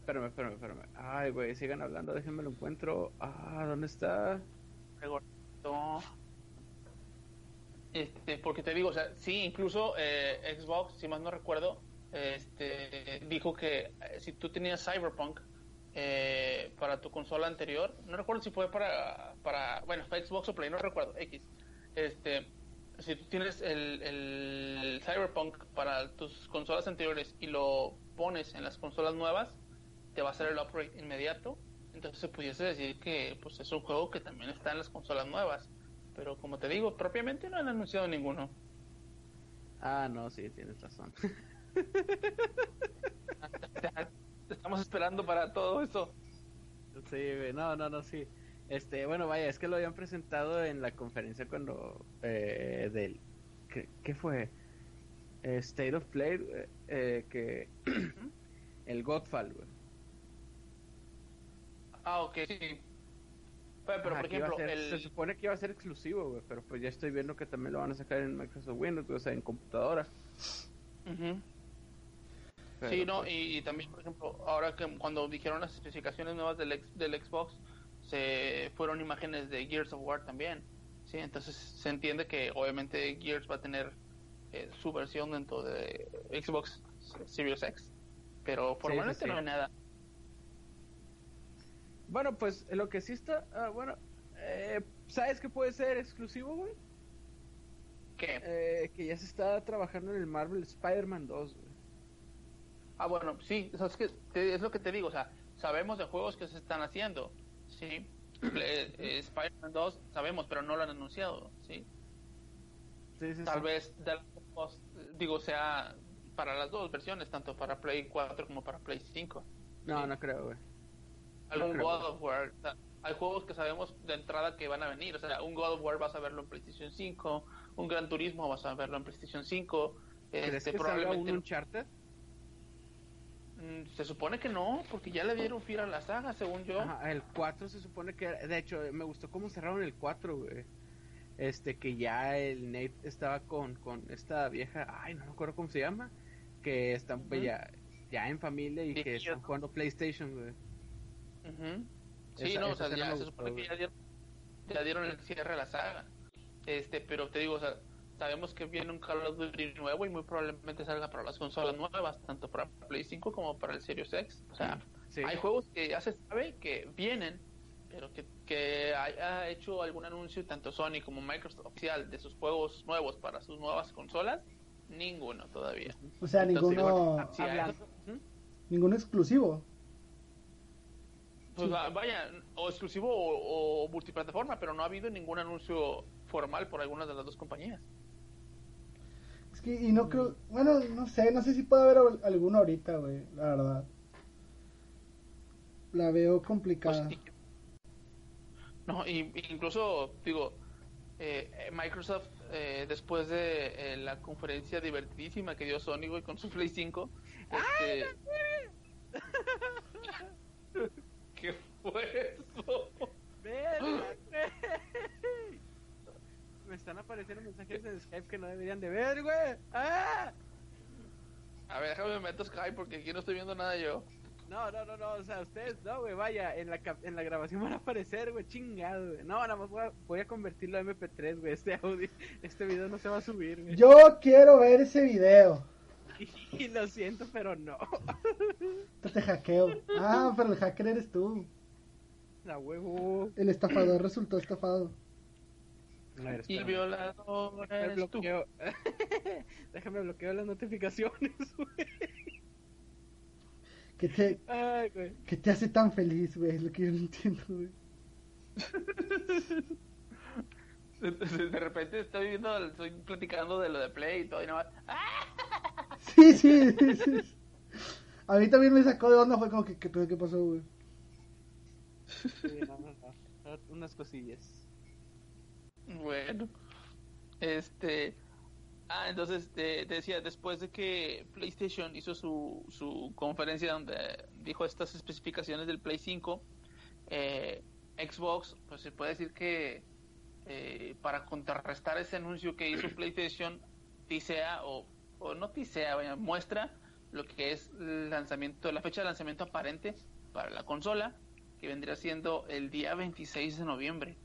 espérame, espérame, espérame. Ay, güey, sigan hablando, déjenme lo encuentro. Ah, ¿dónde está? No. Este, porque te digo, o sea, sí, incluso eh, Xbox, si más no recuerdo, este, dijo que eh, si tú tenías Cyberpunk eh, para tu consola anterior, no recuerdo si fue para, para bueno, fue Xbox o Play, no recuerdo, X. Este, si tú tienes el, el Cyberpunk para tus consolas anteriores y lo pones en las consolas nuevas, te va a hacer el upgrade inmediato Entonces se pudiese decir que pues es un juego que también está en las consolas nuevas. Pero como te digo, propiamente no han anunciado ninguno. Ah, no, sí, tienes razón. Estamos esperando para todo eso. Sí, no, no, no, sí. Este, bueno, vaya, es que lo habían presentado en la conferencia cuando eh, del ¿qué, qué fue? Eh, State of Play eh, eh, que el Godfall, güey. Ah, ok, sí. Pero, pero, Ajá, por ejemplo, ser- el... se supone que iba a ser exclusivo, güey, pero pues ya estoy viendo que también lo van a sacar en Microsoft Windows, o sea, en computadora. Ujú. Pero, sí, no, pues, y, y también, por ejemplo, ahora que cuando dijeron las especificaciones nuevas del, ex- del Xbox, se fueron imágenes de Gears of War también. Sí, entonces se entiende que obviamente Gears va a tener eh, su versión dentro de Xbox Series X. Pero formalmente sí. no hay nada. Bueno, pues lo que sí está, ah, bueno, eh, ¿sabes qué puede ser exclusivo, güey? ¿Qué? Eh, que ya se está trabajando en el Marvel Spider-Man 2, güey. Ah, bueno, sí, es, que te- es lo que te digo, o sea, sabemos de juegos que se están haciendo, ¿sí? Eh, eh, Spider-Man 2 sabemos, pero no lo han anunciado, ¿sí? Sí, sí, Tal sí. vez, digo, sea para las dos versiones, tanto para Play 4 como para Play 5. No, no creo, güey. Creo. God of War, o sea, hay juegos que sabemos de entrada que van a venir, o sea, un God of War vas a verlo en PlayStation 5, un Gran Turismo vas a verlo en PlayStation 5, ¿Crees este, que salga un probablemente... Uncharted? Mm, Se supone que no, porque ya le dieron fin a la saga, según yo. Ajá, el 4 se supone que era- de hecho me gustó cómo cerraron el 4, güey. Este que ya el Nate estaba con con esta vieja, ay, no me acuerdo cómo se llama, que están pues, Ujú. ya ya en familia y que están jugando PlayStation, güey. Ujú. Sí, Esa- no, o sea, ya se supone que ya dieron, ya dieron el cierre a la saga. Este, pero te digo, o sea, sabemos que viene un Call of Duty nuevo y muy probablemente salga para las consolas nuevas, tanto para Play 5 como para el Series X. O sea, Sí. hay juegos que ya se sabe que vienen, pero que, que haya hecho algún anuncio tanto Sony como Microsoft oficial de sus juegos nuevos para sus nuevas consolas, ninguno todavía. O sea, Entonces, ninguno, Hablando- Ujú. ninguno exclusivo. Pues Sí. vaya, o exclusivo o, o multiplataforma, pero no ha habido ningún anuncio formal por alguna de las dos compañías. Que, y no creo, bueno, no sé, no sé si puede haber al- alguno ahorita, güey, la verdad. La veo Pues, complicada. y- no, y, incluso, digo, eh, eh, Microsoft, eh, después de eh, la conferencia divertidísima que dio Sony, güey, con su Play 5, este... ¿Qué fue eso? Me están apareciendo mensajes en Skype que no deberían de ver, güey. ¡Ah! A ver, déjame meter Skype porque aquí no estoy viendo nada yo. No, no, no, no, o sea, ustedes no, güey, vaya, en la, en la grabación van a aparecer, güey, chingado, güey. No, nada más voy a, voy a convertirlo a MP3, güey, este audio, este video no se va a subir, güey. Yo quiero ver ese video. Y, lo siento, pero no. Te, te hackeo. Ah, pero el hacker eres tú. La huevo. El estafador resultó estafado. A ver, Y violador Déjame eres tú. bloqueo. Déjame bloqueo las notificaciones, güey. ¿Qué te, Ay, güey. qué te hace tan feliz, güey? Es lo que yo no entiendo, güey. De, repente estoy viendo, estoy platicando de lo de Play y todo y nada más. ¡Ah! Sí, sí, sí, sí. A mí también me sacó de onda, fue como que, ¿qué, qué pasó, güey? Sí, no, no, no. Unas cosillas. Bueno, este. Ah, entonces te, te decía, después de que PlayStation hizo su, su conferencia donde dijo estas especificaciones del Play 5, eh, Xbox, pues se puede decir que eh, para contrarrestar ese anuncio que hizo PlayStation, tisea o, o no tisea, vaya, muestra lo que es el lanzamiento, la fecha de lanzamiento aparente para la consola, que vendría siendo el día 26 de noviembre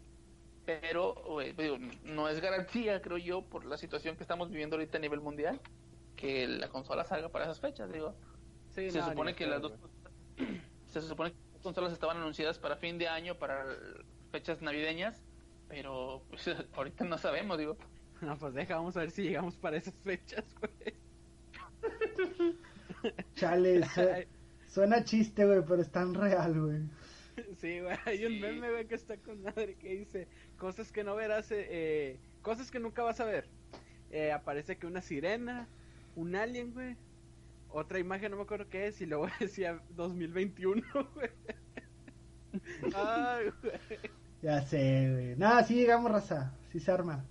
pero eh, digo, no es garantía, creo yo, por la situación que estamos viviendo ahorita a nivel mundial, que la consola salga para esas fechas. Digo, Sí, se no, supone que las dos se supone que las consolas estaban anunciadas para fin de año, para fechas navideñas, pero pues, ahorita no sabemos, digo. No, pues deja, vamos a ver si llegamos para esas fechas, güey. Chale, su- suena chiste, güey, pero es tan real, güey. Sí, güey, hay un meme, güey, que está con madre que dice cosas que no verás, eh, eh, cosas que nunca vas a ver. Eh, aparece que una sirena, un alien, güey, otra imagen, no me acuerdo qué es, y luego decía 2021, güey. Ay, güey. Ya sé, güey. Nada, sí llegamos, raza. Sí se arma.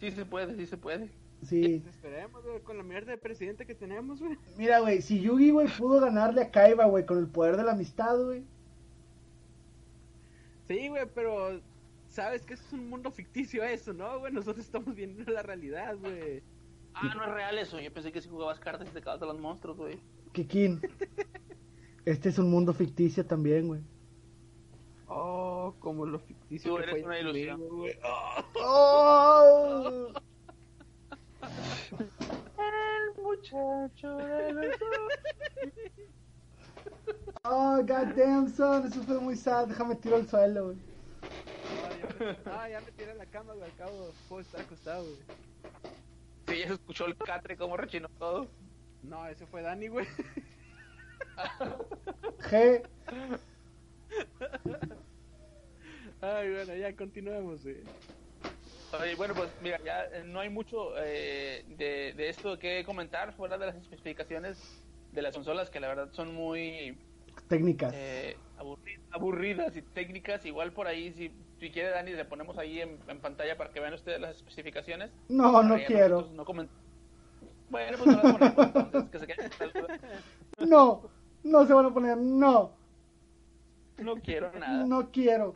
Sí se puede, sí se puede. Sí. Esperemos, güey, con la mierda de presidente que tenemos, güey. Mira, güey, si Yugi, güey, pudo ganarle a Kaiba, güey, con el poder de la amistad, güey. Sí, güey, pero sabes que es un mundo ficticio eso, ¿no, güey? Nosotros estamos viendo la realidad, güey. Ah, no es real eso. Yo pensé que si jugabas cartas y te cagabas a los monstruos, güey. Kikin. Este es un mundo ficticio también, güey. Oh, como lo ficticio Tú que eres fue una ilusión. güey. Oh. ¡Oh! El muchacho de Oh, goddamn, son. Eso fue muy sad. Déjame tiro al suelo, güey. Ah, ya, ah, ya me tiré en la cama, güey. Al cabo, puedo estar acostado, güey. Sí, ya se escuchó el catre como rechinó todo. No, ese fue Dani, güey. G. Ay, bueno, ya continuemos, güey. Oye, bueno, pues mira, ya eh, no hay mucho eh, de, de esto que comentar fuera de las especificaciones de las consolas que la verdad son muy Técnicas. eh, aburri- aburridas y técnicas. Igual por ahí, si, si quiere Dani, le ponemos ahí en, en pantalla para que vean ustedes las especificaciones. No, no quiero. No bueno, pues no las ponemos entonces, que se queden. No. No se van a poner. No. No quiero nada. No quiero.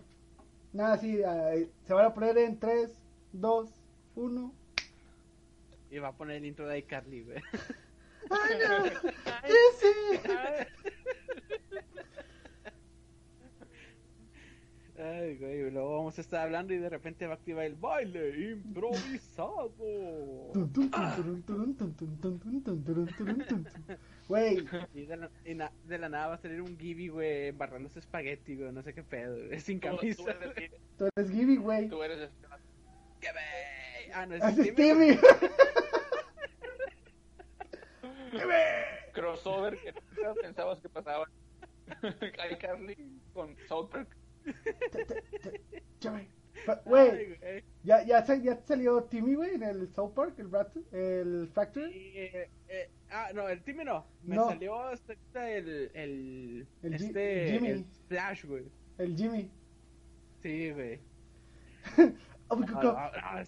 Nada, sí. se van a poner en 3, 2, 1. Y va a poner el intro de iCarly, güey. ¡Ay, no! ¡Ese! Ay, güey, luego vamos a estar hablando y de repente va a activar el baile improvisado. Güey, Y de la, y na- de la nada va a salir un Gibby, güey, embarrándose espagueti, güey, no sé qué pedo, güey, sin camisa. Tú, tú eres Gibby, güey. tú eres ¡Qué! Ah, no, es. Stevie. crossover que nunca pensabas que pasaba. iCarly con South Park. Güey. Ya, ya, ya salió Timmy, güey, en el South Park, el, Rat, el Factory. Y, eh, eh, ah, no, el Timmy no. Me No. salió hasta el, el, El este, Jimmy. el Flash, güey. El Jimmy. Sí, güey. Oh, my Ah, God. ah, ah,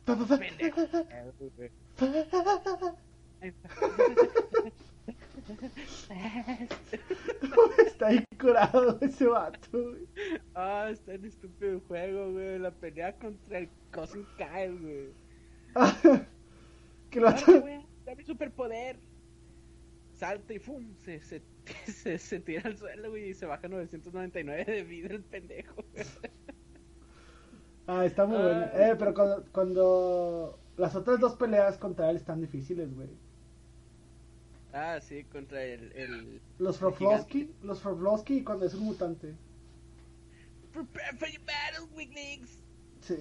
está. Ahí curado ese vato. Ah, está en estúpido juego, güey. La pelea contra el Cousin Kyle, güey. Que lo güey, dame superpoder. Salta y ¡fum! Se, se, se, se tira al suelo, güey, y se baja 999 de vida el pendejo. güey. Ah, está muy bueno. Ay. Eh, pero cuando, cuando las otras dos peleas contra él están difíciles, güey. Ah, sí, contra el... el... Los Froflovsky, los Froflovsky cuando es un mutante. Prepare for your battle, weaklings. Sí.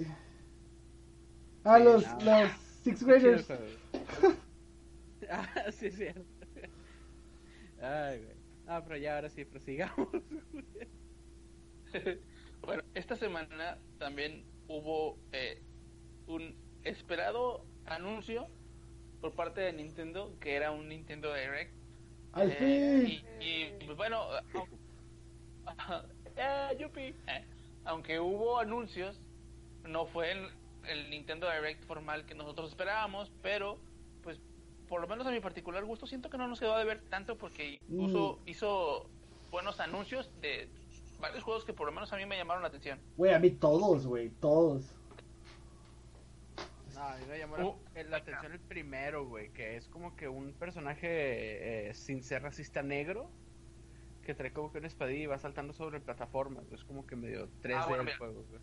Ah, Sí, los, no. los Sixth Graders. Ah, sí, es cierto. Ay, güey. Ah, pero ya ahora sí, prosigamos. bueno, esta semana también hubo eh, un esperado anuncio por parte de Nintendo que era un Nintendo Direct. Al Eh, fin. y, y, pues, bueno, eh, yupi. Eh, aunque hubo anuncios, no fue el, el Nintendo Direct formal que nosotros esperábamos, pero pues por lo menos a mi particular gusto siento que no nos quedó de ver tanto porque Mm. hizo buenos anuncios de varios juegos que por lo menos a mí me llamaron la atención. Güey, a mí todos, güey, todos. No, a mí me llamó la, Uh, la atención el primero, güey, que es como que un personaje eh, sin ser racista negro, que trae como que una espadilla y va saltando sobre plataformas, es como que medio 3D Ah, bueno, mira. juego, güey.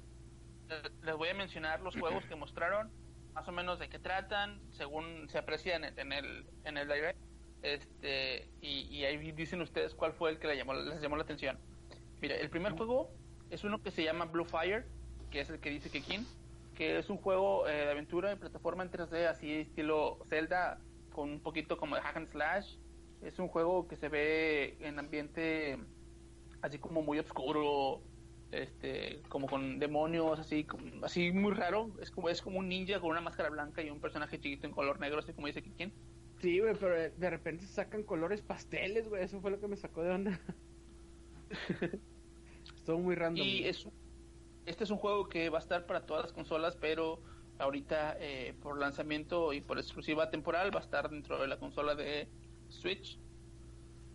Eh, Les voy a mencionar los juegos que mostraron, más o menos de qué tratan, según se aprecia en el, en el, en el Direct. Este, y, y ahí dicen ustedes cuál fue el que le llamó, les llamó la atención. Mira, el primer juego es uno que se llama Blue Fire, que es el que dice Kekin, que es un juego eh, de aventura de plataforma en 3D, así estilo Zelda, con un poquito como de hack and slash. Es un juego que se ve en ambiente así como muy oscuro, este, como con demonios, así, así muy raro. Es como, es como un ninja con una máscara blanca y un personaje chiquito en color negro, así como dice Kikien. Sí, güey, pero de repente sacan colores pasteles, güey. Eso fue lo que me sacó de onda. Estuvo muy random. Y es, este es un juego que va a estar para todas las consolas, pero ahorita eh, por lanzamiento y por exclusiva temporal va a estar dentro de la consola de Switch.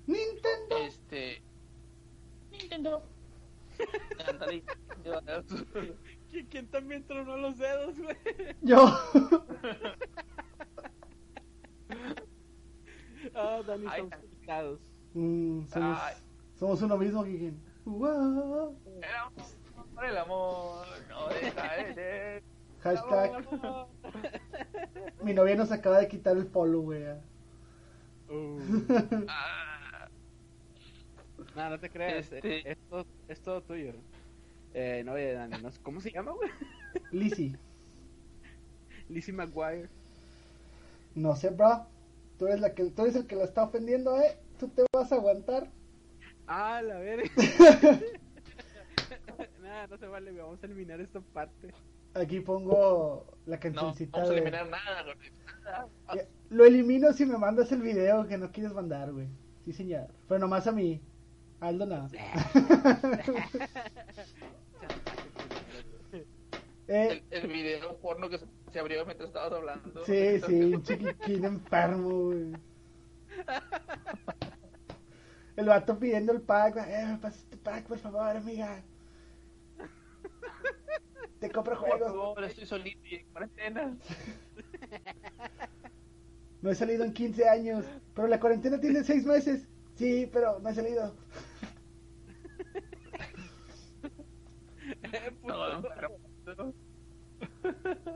Nintendo. Este. Nintendo. Ándale. ¿Qui- ¿Quién también tronó los dedos, güey? Yo. Ah, Dani, Ay, estamos conectados. Mm, somos, Ay. Somos uno mismo, Kikín. Wow. Por el amor, no deja de ser. Hashtag. Mi novia nos acaba de quitar el follow, güey. Uh. Ah, No, no te creas. Este- eh, Es, todo, es todo tuyo. Eh, no, oye, Dani, no sé- ¿cómo se llama, güey? Lizzy. Lizzie McGuire. No sé, bro. Tú eres, la que, tú eres el que la está ofendiendo, ¿eh? Tú te vas a aguantar. Ah, la verga. Nada, no se vale. Vamos a eliminar esta parte. Aquí pongo la no, cancioncita vamos a de... eliminar nada, güey. Nada. Ya, Lo elimino si me mandas el video que no quieres mandar, güey. Sí, señor. Pero nomás a mí. Aldo nada. eh, El, el video porno que se- se abrió mientras estabas hablando. sí, sí, un chiquitín enfermo, güey. El vato pidiendo el pack. Eh, me pasas tu pack, por favor, amiga. Te compro Por juegos. favor, estoy solito y en cuarentena. No he salido en 15 años. Pero la cuarentena tiene 6 meses. Sí, pero no he salido. Eh. No, no.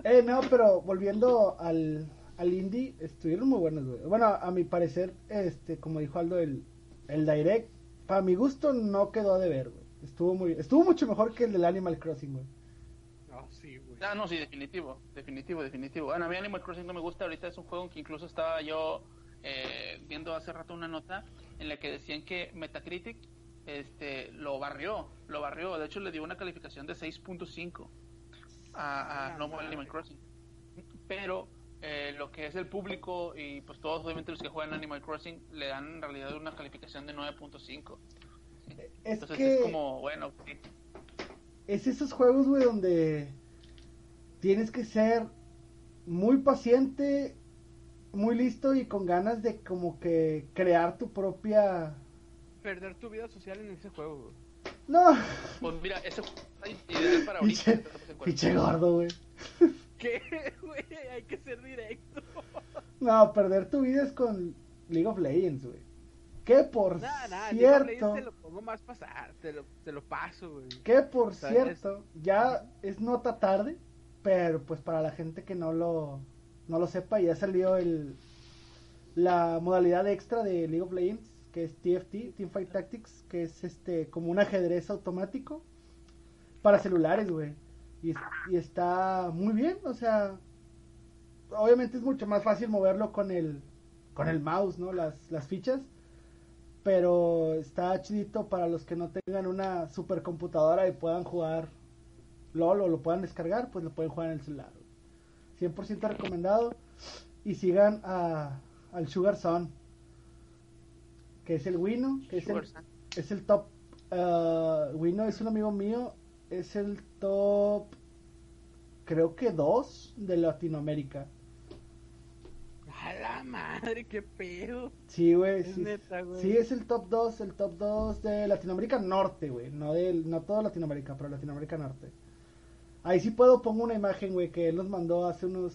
Eh, no, pero volviendo al, al indie, estuvieron muy buenos, güey. Bueno, a mi parecer, este, como dijo Aldo, el, el Direct, para mi gusto, no quedó de ver, güey. Estuvo muy, estuvo mucho mejor que el del Animal Crossing, güey. No, sí, güey. Ah, no, sí, definitivo, definitivo, definitivo. Bueno, a mí Animal Crossing no me gusta, ahorita es un juego que incluso estaba yo eh, viendo hace rato una nota en la que decían que Metacritic este, lo barrió, lo barrió, de hecho le dio una calificación de 6.5 a, a Ah, No. Animal Crossing. Pero eh, lo que es el público y pues todos obviamente los que juegan Animal Crossing le dan en realidad una calificación de 9.5. Es Entonces que es como, bueno, sí. es esos juegos, güey, donde tienes que ser muy paciente, muy listo y con ganas de como que crear tu propia... Perder tu vida social en ese juego, güey. No, pues mira, ese juego está ideal para ahorita. cuarentena. gordo, güey. ¿Qué, güey? Hay que ser directo. No, perder tu vida es con League of Legends, güey. Que por of Legends cierto, Te lo pongo más pasar. Te lo, te lo paso, güey. que por O sea, cierto, ya es nota tarde, pero pues para la gente que no lo no lo sepa, ya salió el la modalidad extra de League of Legends, que es TFT, Teamfight Tactics, que es este como un ajedrez automático para celulares, güey. Y, es- y está muy bien, o sea, obviamente es mucho más fácil moverlo con el con el mouse, ¿no? Las, las fichas. Pero está chidito para los que no tengan una supercomputadora y puedan jugar LOL o lo puedan descargar, pues lo pueden jugar en el celular. 100% recomendado. Y sigan a, al Sugar Son, que es el Wino, que es el, es el top. uh, Wino es un amigo mío, es el top, creo que dos de Latinoamérica. A la madre, qué pedo. Sí, güey. Es sí, sí, es el top 2, el top 2 de Latinoamérica Norte, güey. No, del, no todo Latinoamérica, pero Latinoamérica Norte. Ahí sí puedo, pongo una imagen, güey, que él nos mandó hace unos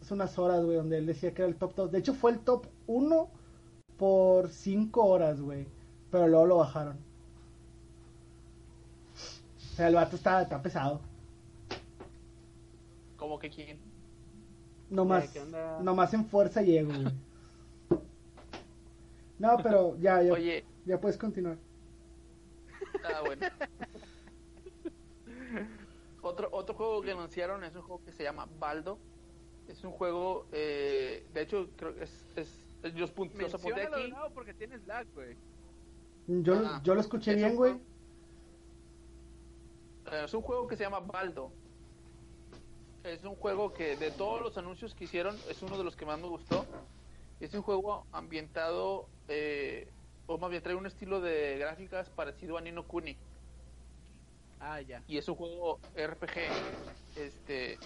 hace unas horas, güey, donde él decía que era el top 2. De hecho, fue el top 1 por 5 horas, güey. Pero luego lo bajaron. O sea, el vato está, está pesado. Como que quién. Nomás, Eh, ¿qué onda? nomás en fuerza llego, güey. No, pero ya, ya, Oye, ya puedes continuar. ah, bueno. otro, otro juego que anunciaron es un juego que se llama Baldo. Es un juego, eh, de hecho, creo que es, es, es- los, pun- los apunté Menciónalo de aquí. nuevo porque tienes lag, güey. Yo, yo lo escuché Es bien, güey. juego- es un juego que se llama Baldo. Es un juego que de todos los anuncios que hicieron es uno de los que más me gustó. Es un juego ambientado, eh, o más bien trae un estilo de gráficas parecido a Nino Kuni. Ah, ya. y es un juego RPG este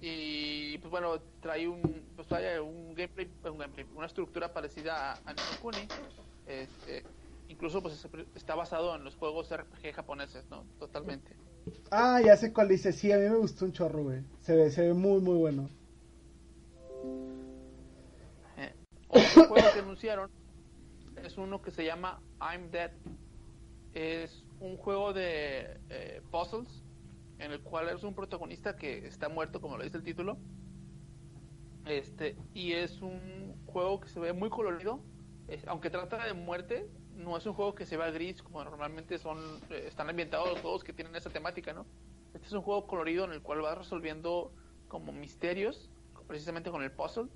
y pues bueno trae un pues trae un gameplay, un gameplay, una estructura parecida a, a Ni no Kuni este incluso pues es- está basado en los juegos RPG japoneses no totalmente Ah, ya sé cuál dice. Sí, a mí me gustó un chorro, güey. Se ve, se ve muy, muy bueno. Eh, otro juego que anunciaron es uno que se llama I'm Dead. Es un juego de eh, puzzles en el cual eres un protagonista que está muerto, como lo dice el título. Este, y es un juego que se ve muy colorido. Es- aunque trata de muerte, no es un juego que se vea gris como normalmente son eh, están ambientados los juegos que tienen esa temática, ¿no? Este es un juego colorido en el cual vas resolviendo como misterios, precisamente con el puzzle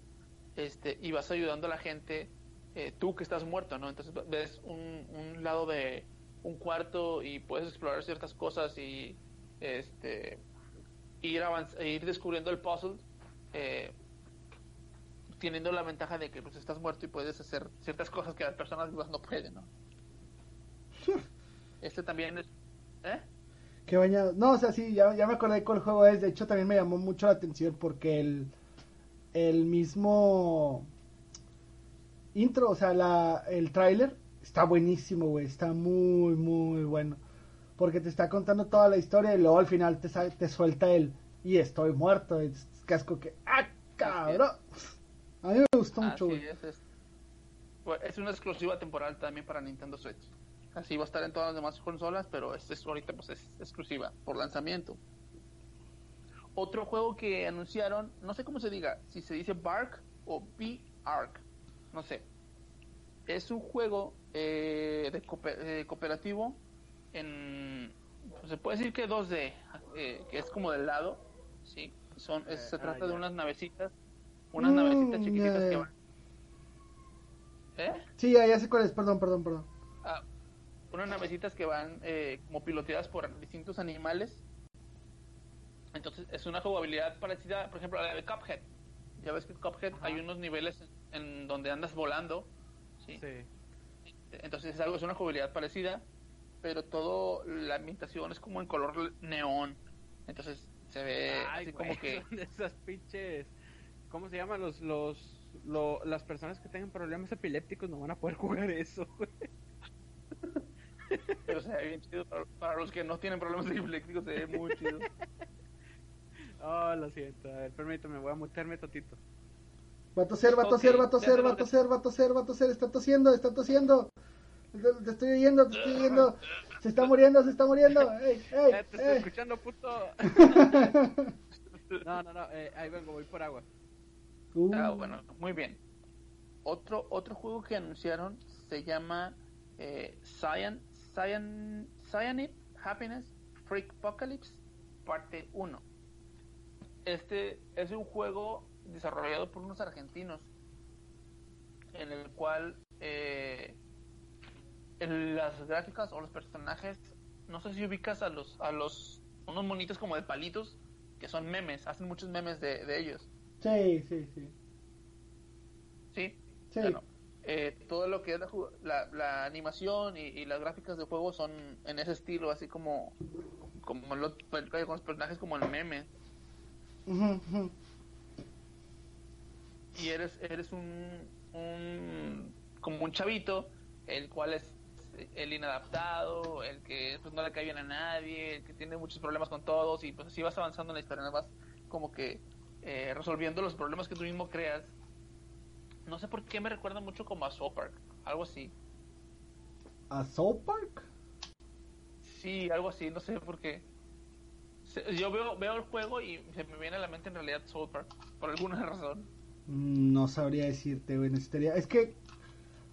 este, y vas ayudando a la gente, eh, tú que estás muerto, ¿no? Entonces ves un, un lado de un cuarto y puedes explorar ciertas cosas y este ir ir descubriendo el puzzle, eh, teniendo la ventaja de que pues estás muerto y puedes hacer ciertas cosas que las personas vivas no pueden, ¿no? Este también es, ¿eh? Qué bañado. No, o sea, sí, ya, ya me acordé cuál juego es. De hecho, también me llamó mucho la atención porque el, el mismo intro, o sea, la, el tráiler está buenísimo, güey. Está muy, muy bueno. Porque te está contando toda la historia y luego al final te, te suelta el y estoy muerto. Es casco que, ¡ah, cabrón! A mí me gustó mucho, güey. es, es, bueno, es una exclusiva temporal también para Nintendo Switch. Así va a estar en todas las demás consolas, pero este es ahorita pues es exclusiva por lanzamiento. Otro juego que anunciaron, no sé cómo se diga, si se dice Bark o B-Arc, no sé. Es un juego eh, de cooper- eh, cooperativo en, pues, se puede decir que 2D, eh, que es como del lado, sí. Son, es- Eh, se ah, trata de unas navecitas, unas Mm, navecitas chiquititas que van. ¿Eh? Sí, ya, ya sé cuál es. Perdón, perdón, perdón. Ah, unas navecitas que van eh, como piloteadas por distintos animales. Entonces es una jugabilidad parecida, por ejemplo, a la de Cuphead. Ya ves que en Cuphead Ajá. hay unos niveles en, en donde andas volando. ¿sí? Sí. Entonces es algo, es una jugabilidad parecida, pero todo la ambientación es como en color neón. Entonces se ve Ay, así güey, como que son de esas pinches. ¿Cómo se llaman los, los, lo- las personas que tengan problemas epilépticos no van a poder jugar eso, güey? pero se ve bien chido para, para los que no tienen problemas epilépticos se ve muy chido. Oh, lo siento. A ver, permítame, voy a mutearme totito. Va a toser, va a toser, va a toser, va a toser, va a toser, va a toser, está tosiendo, está tosiendo. Te estoy oyendo, te estoy oyendo. Se está muriendo, se está muriendo. Ey, ey, Eh, te estoy ey. escuchando, puto. no, no, no, eh, ahí vengo, voy por agua. Uh, Ah, bueno, muy bien. Otro, otro juego que anunciaron se llama eh, Cyan, Cyan, Cyanide Happiness Freak Apocalypse Parte 1. Este es un juego desarrollado por unos argentinos en el cual eh, en las gráficas o los personajes, no sé si ubicas a los, a los, unos monitos como de palitos que son memes, hacen muchos memes de, de ellos. Sí, sí, sí. Sí. Sí. Bueno, eh, todo lo que es la, la, la animación y, y las gráficas de juego son en ese estilo, así como como lo- con los personajes como en meme. Ujú. Y eres eres un, un como un chavito, el cual es el inadaptado, el que pues, no le cae bien a nadie, el que tiene muchos problemas con todos y pues así vas avanzando en la historia, vas como que eh, resolviendo los problemas que tú mismo creas. No sé por qué me recuerda mucho como a South Park, algo así. ¿A South Park? Sí, algo así, no sé por qué. Yo veo, veo el juego y se me viene a la mente en realidad South Park, por alguna razón. Mm, No sabría decirte, güey. Necesitaría. Es que,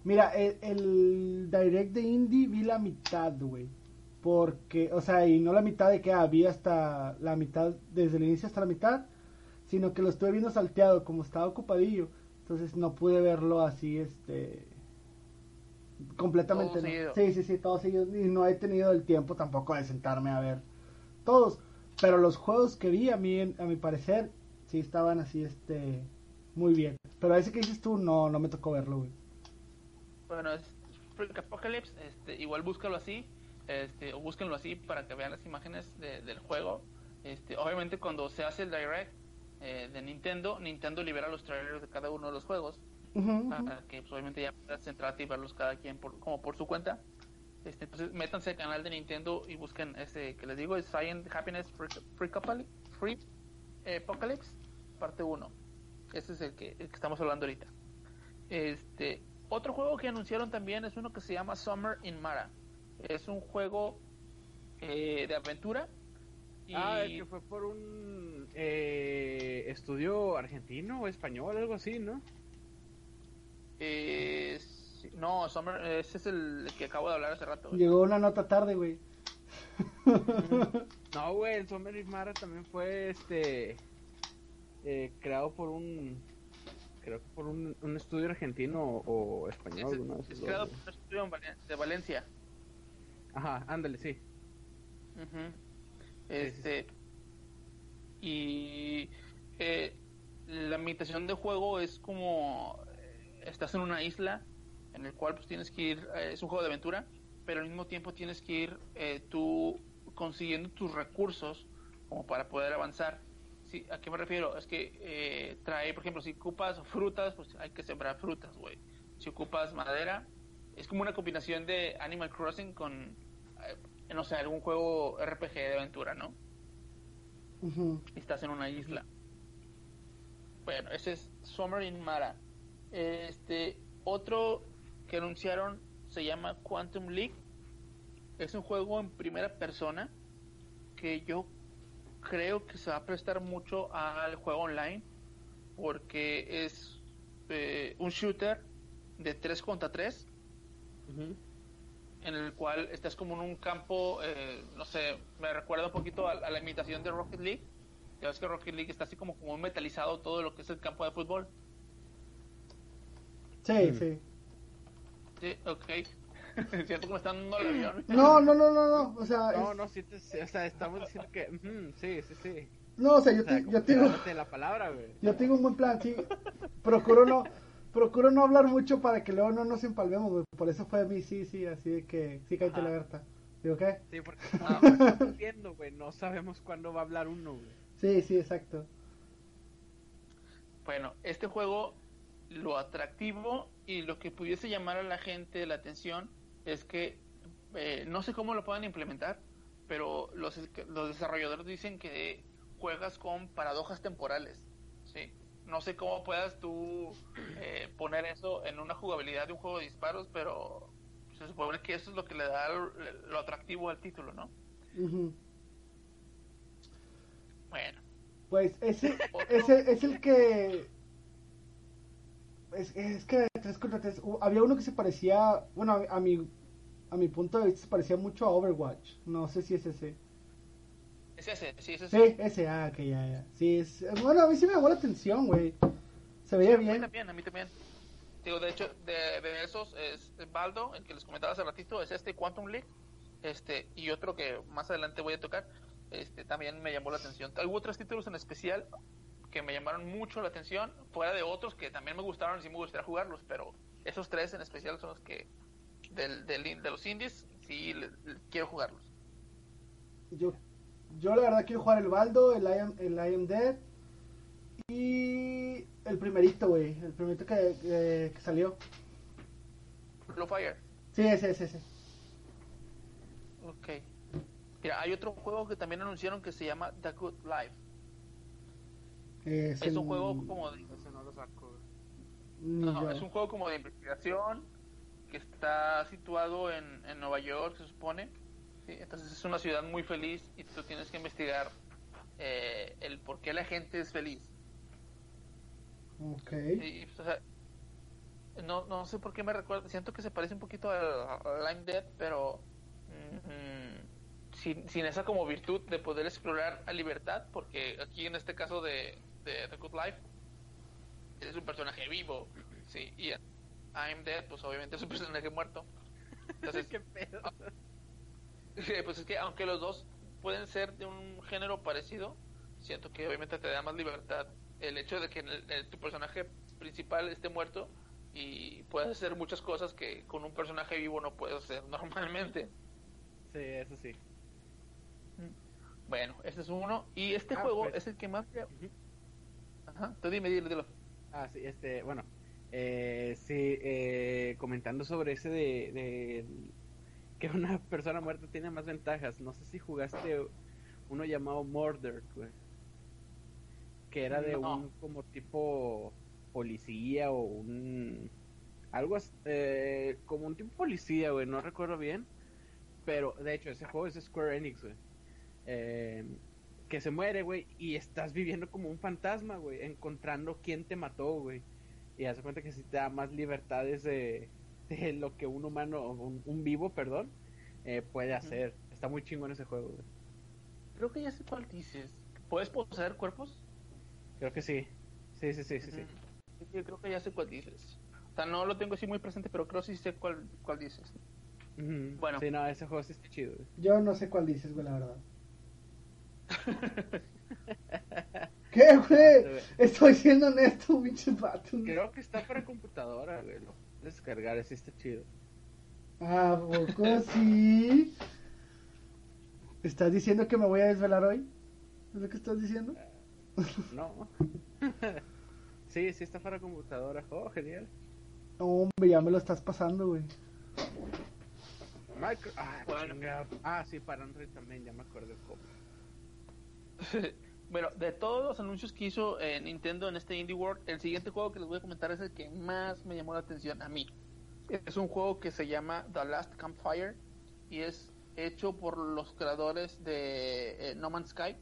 mira, el, el direct de Indie vi la mitad, güey. Porque, o sea, y no la mitad de que había hasta la mitad, desde el inicio hasta la mitad, sino que lo estuve viendo salteado, como estaba ocupadillo. Entonces no pude verlo así, este. Completamente. No. Sí, sí, sí, todos seguidos. Y no he tenido el tiempo tampoco de sentarme a ver todos. Pero los juegos que vi, a mí, a mi parecer, sí estaban así, este, muy bien. Pero ese que dices tú, no, no me tocó verlo, güey. Bueno, es Freak Apocalypse, este, igual búscalo así, este, o búsquenlo así para que vean las imágenes de- del juego. Este, obviamente cuando se hace el direct eh, de Nintendo, Nintendo libera los trailers de cada uno de los juegos Ujú, ujú. para que pues, obviamente ya puedas centrarte y verlos cada quien por, como por su cuenta. Este, entonces métanse al canal de Nintendo y busquen este que les digo es Science Happiness Freak Apoli- Freak Apocalypse parte 1. Ese es el que, el que estamos hablando ahorita. Este, otro juego que anunciaron también es uno que se llama Summer in Mara. Es un juego eh, de aventura. Y Ah, el que fue por un eh, estudio argentino o español, algo así, ¿no? eh, sí, no, Summer, ese es el que acabo de hablar hace rato. Llegó una nota tarde, güey. No, güey, el Summer in Mara también fue este eh, creado por un creo que por un, un estudio argentino o, o español, Es, dos, creado güey. por un estudio Valen- de Valencia. Ajá, ándale, sí. Este. Y. eh, la ambientación de juego es como. eh, Estás en una isla en el cual pues tienes que ir. eh, es un juego de aventura, pero al mismo tiempo tienes que ir eh, tú consiguiendo tus recursos como para poder avanzar. Sí, ¿A qué me refiero? Es que eh, trae, por ejemplo, si ocupas frutas, pues hay que sembrar frutas, güey. Si ocupas madera, es como una combinación de Animal Crossing con, eh, no sé, algún juego RPG de aventura, ¿no? Ujú. Y estás en una isla. Bueno, ese es Summer in Mara. Este, otro que anunciaron se llama Quantum League. Es un juego en primera persona que yo creo que se va a prestar mucho al juego online porque es eh, un shooter de 3 contra 3 Ujú. En el cual estás como en un campo, eh, no sé, me recuerda un poquito a, a la imitación de Rocket League. Ya ves que Rocket League está así como, como metalizado todo lo que es el campo de fútbol. Sí, Mm. sí. Sí, ok. Siento me están dando el avión. No, no, no, no, no. O sea, No, es- no, sí, te- o sea, estamos diciendo que ujú, sí, sí, sí. no, o sea, yo, O sea, te- como yo tengo, la palabra, güey. yo tengo un buen plan, sí. Procuro no, procuro no hablar mucho para que luego no nos empalmemos, güey. Por eso fue mi sí, sí, así de que sí, cállate Ajá. la Berta. ¿Digo qué? Sí, porque no, estamos viendo, güey, no sabemos cuándo va a hablar uno, güey. Sí, sí, exacto. Bueno, este juego, lo atractivo y lo que pudiese llamar a la gente la atención es que eh, no sé cómo lo puedan implementar, pero los, los desarrolladores dicen que juegas con paradojas temporales. ¿sí? No sé cómo puedas tú eh, poner eso en una jugabilidad de un juego de disparos, pero se supone que eso es lo que le da lo, lo atractivo al título, ¿no? Ujú. Bueno, Pues ese, ese es el que. Es, es que 3 contra 3. Había uno que se parecía. Bueno, a, a mi, a mi punto de vista se parecía mucho a Overwatch. No sé si es ese. Es ese, sí, es Sí, ese. ese, ah, que ya, ya. Sí, es. Bueno, a mí sí me llamó la atención, güey. Se veía A mí bien. también, a mí también. Digo, de hecho, de, de esos es Baldo, el que les comentaba hace ratito, es este Quantum League. Este, y otro que más adelante voy a tocar, este también me llamó la atención. Hubo otros títulos en especial que me llamaron mucho la atención, fuera de otros que también me gustaron y sí me gustaría jugarlos, pero esos tres en especial son los que del, del- de los indies sí le- le- quiero jugarlos. Yo, yo la verdad quiero jugar el Baldo, el I am, el I am Dead. Y el primerito, güey. El primerito que, que, que salió. Blue Fire. Sí, ese, ese, ese. Ok. Mira, hay otro juego que también anunciaron que se llama The Good Life. Es, Es el- un juego como de Ese no lo saco, No, no, es un juego como de investigación que está situado en, en Nueva York, se supone. ¿Sí? Entonces es una ciudad muy feliz y tú tienes que investigar eh, el por qué la gente es feliz. Ok. Y, o sea, no, no sé por qué me recuerda, siento que se parece un poquito a, a Lime Dead, pero mm, sin, sin esa como virtud de poder explorar a libertad, porque aquí en este caso de, de The Good Life, eres un personaje vivo, sí, y I'm Dead, pues obviamente es un personaje muerto. Entonces, ¿Qué pedo? pues es que aunque los dos pueden ser de un género parecido, siento que obviamente te da más libertad el hecho de que el- el- tu personaje principal esté muerto y puedes hacer muchas cosas que con un personaje vivo no puedes hacer normalmente. Sí, eso sí. Bueno, este es uno. Y este Ah, juego pues. es el que más... Ujú. Ajá, tú dime, dilo, dilo. Ah, sí, este, bueno, eh, sí, eh, comentando sobre ese de, de que una persona muerta tiene más ventajas. No sé si jugaste uno llamado Murder, güey. Que era de No. un como tipo policía o un algo eh, como un tipo policía, güey, no recuerdo bien. Pero de hecho ese juego es Square Enix, güey. Eh, que se muere, güey, y estás viviendo como un fantasma, güey, encontrando quién te mató, güey. Y hace cuenta que si te da más libertades de, de lo que un humano, un, un vivo, perdón, eh, puede hacer. Está muy chingón ese juego, güey. Creo que ya sé cuál dices. ¿Puedes poseer cuerpos? Creo que sí. Sí, sí, sí, sí, sí. Sí, creo que ya sé cuál dices. O sea, no lo tengo así muy presente, pero creo sí sé cuál, cuál dices. Bueno. Sí, no, ese juego sí está chido, güey. Yo no sé cuál dices, güey, la verdad. ¿Qué, güey? Estoy siendo honesto, pinches vatos. Creo que está para computadora, güey. Lo descargar, sí está chido. ¿A poco sí? ¿Estás diciendo que me voy a desvelar hoy? ¿Es lo que estás diciendo? No. sí, sí está para computadora. Oh, genial. Hombre, ya me lo estás pasando, güey. Micro... Ah, Bueno. ah, sí, para Android también, ya me acuerdo cómo. bueno, de todos los anuncios que hizo eh, Nintendo en este Indie World, el siguiente juego que les voy a comentar es el que más me llamó la atención a mí. Es un juego que se llama The Last Campfire y es hecho por los creadores de eh, No Man's Sky.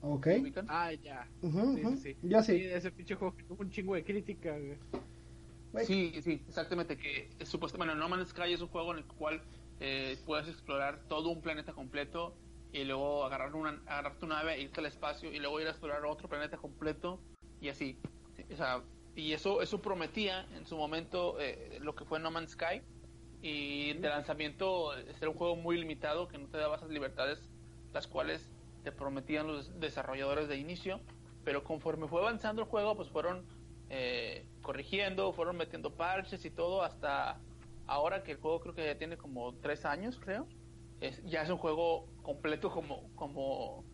Ok. Ah, ya. Ujú, Sí, ujú. sí, sí. Yo sí. ese pinche juego que tuvo un chingo de crítica, güey. Sí, sí, exactamente. Que es supuestamente, bueno, No Man's Sky es un juego en el cual eh, puedes explorar todo un planeta completo y luego agarrar, una, agarrar tu nave, irte al espacio y luego ir a explorar otro planeta completo y así. Sí, O sea, y eso, eso prometía en su momento eh, lo que fue No Man's Sky. Y de lanzamiento este era un juego muy limitado que no te daba esas libertades, las cuales te prometían los desarrolladores de inicio. Pero conforme fue avanzando el juego, pues fueron eh, corrigiendo, fueron metiendo parches y todo hasta ahora que el juego creo que ya tiene como tres años, creo. Es, ya es un juego completo como, como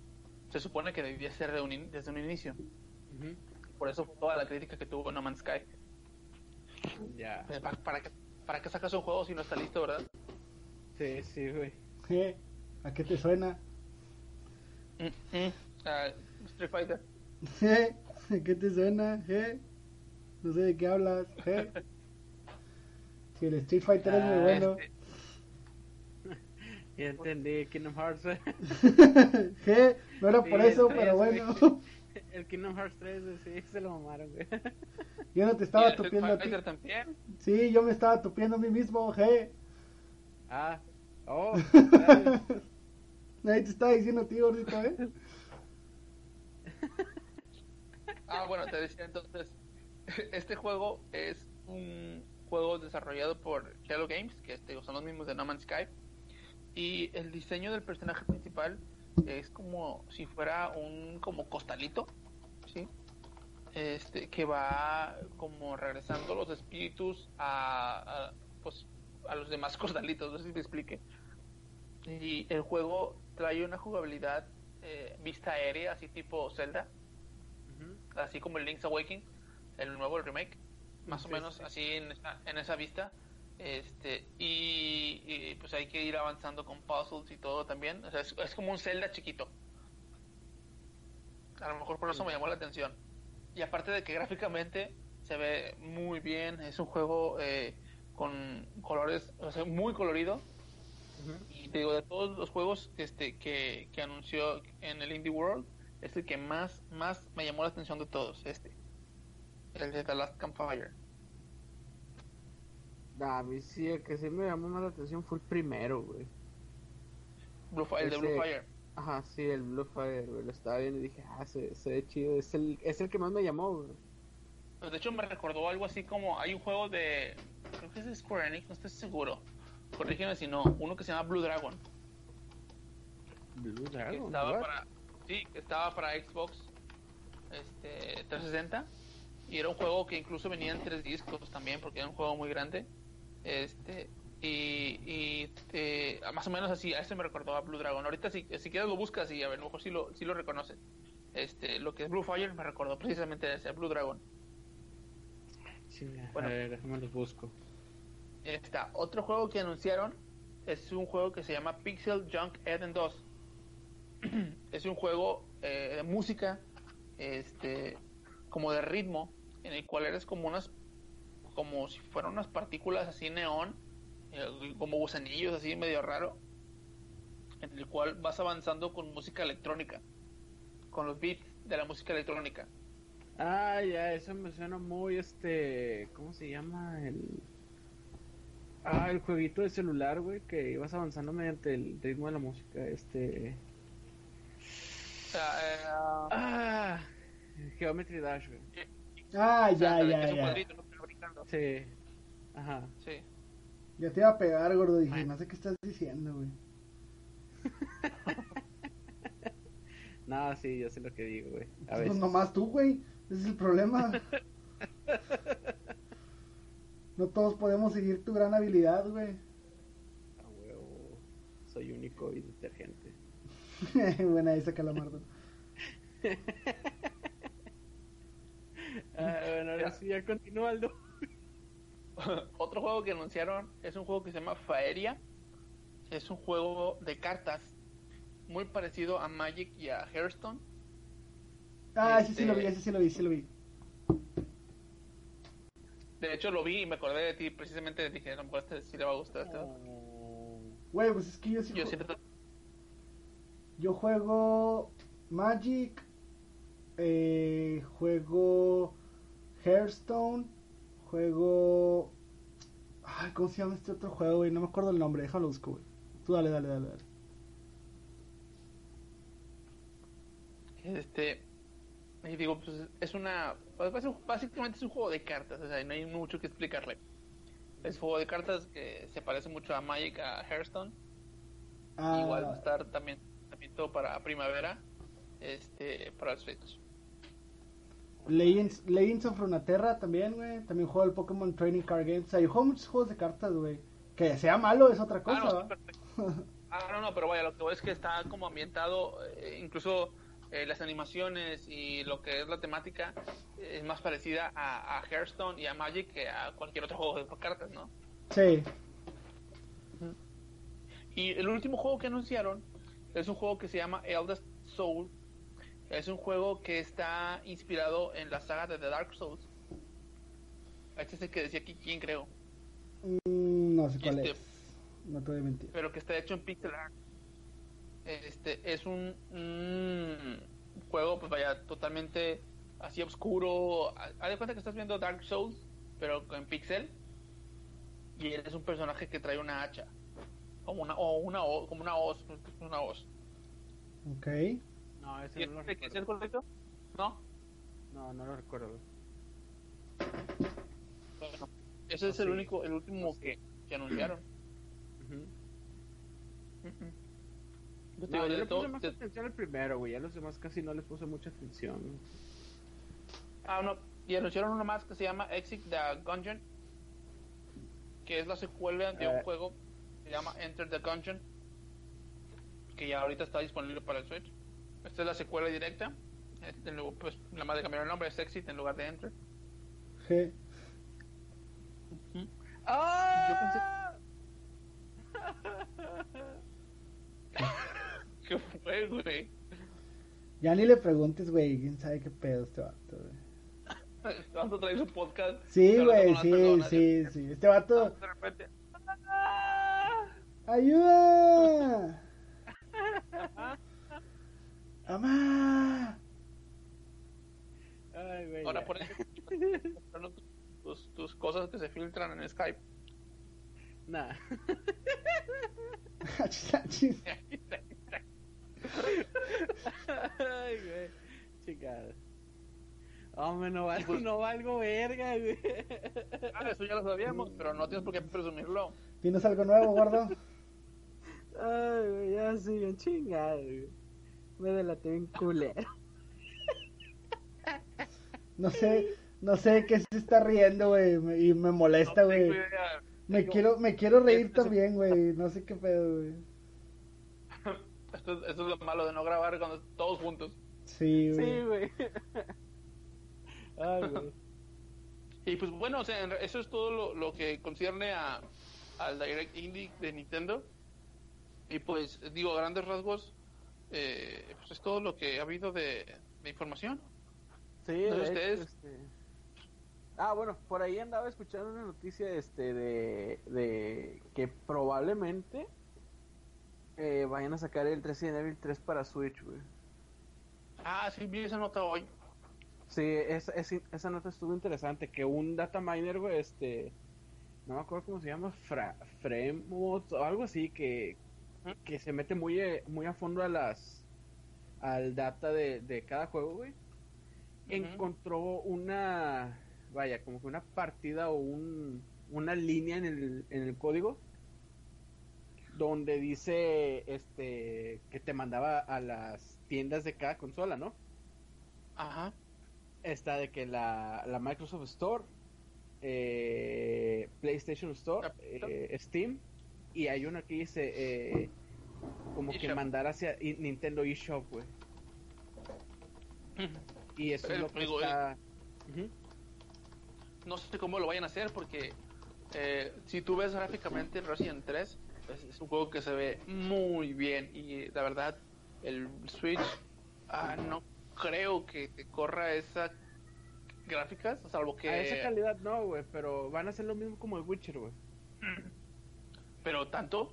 se supone que debía ser de un in- desde un inicio. Por eso fue toda la crítica que tuvo No Man's Sky. Ya. Pues, ¿Para, para qué, ¿Para qué sacas un juego si no está listo, verdad? Sí, sí, güey. ¿Qué? ¿A qué te suena? Mm, mm. Ah, Street Fighter. ¿Eh? ¿A qué te suena? ¿Eh? No sé de qué hablas. ¿Eh? Si el Street Fighter es muy Ah, bueno. Este, Ya entendí, Kingdom Hearts. ¿Eh? No era por Sí, eso, pero bueno. El Kingdom Hearts 3, güey, sí, se lo mamaron, güey. Yo no te y estaba tupiendo a ti. También. Sí, yo me estaba tupiendo a mí mismo. ¿Eh? Ah, oh. Nadie te estaba diciendo a ti, gordito, ¿eh? Ah, bueno, te decía entonces, este juego es un juego desarrollado por Hello Games, que este, son los mismos de No Man's Sky, y el diseño del personaje principal es como si fuera un como costalito, ¿sí? Este, que va como regresando los espíritus a, a, pues, a los demás costalitos, no sé si te explique. Y el juego trae una jugabilidad eh, vista aérea, así tipo Zelda, así como el Link's Awakening, el nuevo el remake, más o menos sí. así en esa, en esa vista. Este, y, y, pues hay que ir avanzando con puzzles y todo también. O sea, es, es como un Zelda chiquito. A lo mejor por eso me llamó la atención. Y aparte de que gráficamente se ve muy bien, es un juego eh, con colores, o sea, muy colorido. Y te digo, de todos los juegos este, que, que anunció en el Indie World, es el que más, más me llamó la atención de todos, este. El de The Last Campfire. A mí sí, el que sí me llamó más la atención fue el primero, güey. Blue el de Blue Fire. Ajá, sí, el Blue Fire, güey. Lo estaba viendo y dije, ah, se, se ve chido. Es el, es el que más me llamó, güey. Pues de hecho me recordó algo así como hay un juego de creo que es de Square Enix, no estoy seguro. Corrígeme si no, uno que se llama Blue Dragon. Blue que Dragon, estaba para sí, que estaba para Xbox este 360 y era un juego que incluso venía en tres discos también porque era un juego muy grande. Este y, y eh, más o menos así, a ese me recordó a Blue Dragon. Ahorita si, si quieres lo buscas y a ver, a lo mejor sí lo, sí lo reconoces. Este, lo que es Blue Fire me recordó precisamente a ese Blue Dragon. Chinga, Bueno. A ver, déjame los busco. Está otro juego que anunciaron es un juego que se llama Pixel Junk Eden 2. es un juego eh, de música, este, como de ritmo, en el cual eres como unas, como si fueran unas partículas así neón, eh, como gusanillos así medio raro, en el cual vas avanzando con música electrónica, con los beats de la música electrónica. Ah, ya, eso me suena muy, este, ¿cómo se llama? El... Ah, el jueguito de celular, güey, que ibas avanzando mediante el ritmo de la música, este... Eh, Ah, Geometry Dash, güey. Ah, o sea, ya, ya, es un ya. cuadrito, ¿no? Sí, ajá. Sí. Ya te iba a pegar, gordo. Dije, no sé qué estás diciendo, güey. No, sí, yo sé lo que digo, güey. A Pues nomás tú, güey. Ese es el problema. No todos podemos seguir tu gran habilidad, güey. A huevo. Soy único y detergente. Buena esa, Calamardo. Ah, bueno, ahora sí, ya continúa Aldo. Otro juego que anunciaron es un juego que se llama Faeria. Es un juego de cartas muy parecido a Magic y a Hearthstone. Ah, ese sí lo vi, Este- ese sí lo vi, sí lo vi. De hecho, lo vi y me acordé de ti. Precisamente dije, lo mejor este sí le va a gustar. Este. Oh. Güey, pues es que yo sí Yo juego Magic, eh, juego Hearthstone, juego... Ay, ¿cómo se llama este otro juego, güey? No me acuerdo el nombre, déjalo busco, güey. Tú dale, dale, dale, dale. Este. Y digo, pues es una. pues, Básicamente es un juego de cartas. O sea, no hay mucho que explicarle. Es un juego de cartas que se parece mucho a Magic, a Hearthstone. Ah, Igual va a estar también, también todo para primavera. Este, para los Switch. Legends, Legends of Runeterra también, güey. También juego el Pokémon Training Card Games. O sea, yo juego muchos juegos de cartas, güey. Que sea malo es otra cosa, Ah, no, ¿va? Ah, no, no, pero vaya, lo que voy es que está como ambientado, eh, incluso eh, las animaciones y lo que es la temática eh, es más parecida a, a Hearthstone y a Magic que a cualquier otro juego de cartas, ¿no? Sí. Y el último juego que anunciaron es un juego que se llama Eldest Soul. Es un juego que está inspirado en la saga de The Dark Souls. Este es el que decía aquí quién creo, Mm, no sé cuál Este- es. No te voy a mentir. pero que está hecho en pixel art. Este es un, un juego, pues vaya, totalmente así oscuro. Haz de cuenta que estás viendo Dark Souls, pero en pixel. Y eres un personaje que trae una hacha. Como una, o una, o- como una hoz. Una hoz. Ok. No, ¿Y ese no lo este que es el recuerdo. correcto? ¿No? No, no lo recuerdo. Bueno, ese es Oh, el sí. único, el último que, que anunciaron. Yo te No, yo le puse más atención al primero, güey. A los demás casi no les puse mucha atención. ah, no, y anunciaron uno más que se llama Exit the Gungeon, que es la secuela de un Eh. juego que se llama Enter the Gungeon, que ya ahorita está disponible para el Switch. Esta es la secuela directa. Este, luego, pues, la más de cambiar el nombre es Exit en lugar de Enter. G. ¡Ah! ¿Qué fue, güey? Ya ni le preguntes, güey. ¿Quién sabe qué pedo este vato, güey? Vamos a traer su podcast. Sí, güey, sí, personas, sí, sí. Este vato. De repente, ¡Ayuda! ¡Amá! Ay, güey. Ahora por eso tus, tus cosas que se filtran en Skype. Nah. Ay, güey. Hombre, no, val- Pues- no valgo verga, güey. Ah, eso ya lo sabíamos, pero no tienes por qué presumirlo. ¿Tienes algo nuevo, gordo? Ay, güey, ya sí, bien chingado, güey. Me delaté bien culero. No sé, no sé de qué se está riendo, güey, y me molesta, güey. Me Digo, quiero, me quiero reír Este- también, güey. No sé qué pedo, güey. Esto, es- esto es lo malo de no grabar cuando todos juntos. Sí, güey. Sí, güey. Ay, güey. Y pues bueno, o sea, eso es todo lo, lo que concierne a, al Direct Indie de Nintendo. Y pues digo, a grandes rasgos, eh, pues es todo lo que ha habido de, de información. Sí, ¿No sé ustedes? este... Ah, bueno, por ahí andaba escuchando una noticia este de, de que probablemente eh, vayan a sacar el Resident Evil 3 para Switch, güey. Ah, sí, vi esa nota hoy. Sí, esa, esa, esa nota estuvo interesante, que un data miner, güey, este, no me acuerdo cómo se llama, Fra, Fremont o algo así, que, que se mete muy, eh, muy a fondo a las, al data de, de cada juego, güey. Encontró una, vaya, como que una partida o un, una línea en el, en el código donde dice, este, que te mandaba a las tiendas de cada consola, ¿no? Ajá. está de que la, la Microsoft Store, eh, PlayStation Store, eh, Steam, y hay uno que dice eh, como que mandar hacia Nintendo eShop, güey. Y eso es lo que digo, está... Ujú. No sé cómo lo vayan a hacer porque eh, si tú ves gráficamente Resident 3, es, es un juego que se ve muy bien y la verdad el Switch ah, no creo que te corra esas gráficas, salvo que... A esa calidad no, güey, pero van a hacer lo mismo como el Witcher, güey. Pero tanto,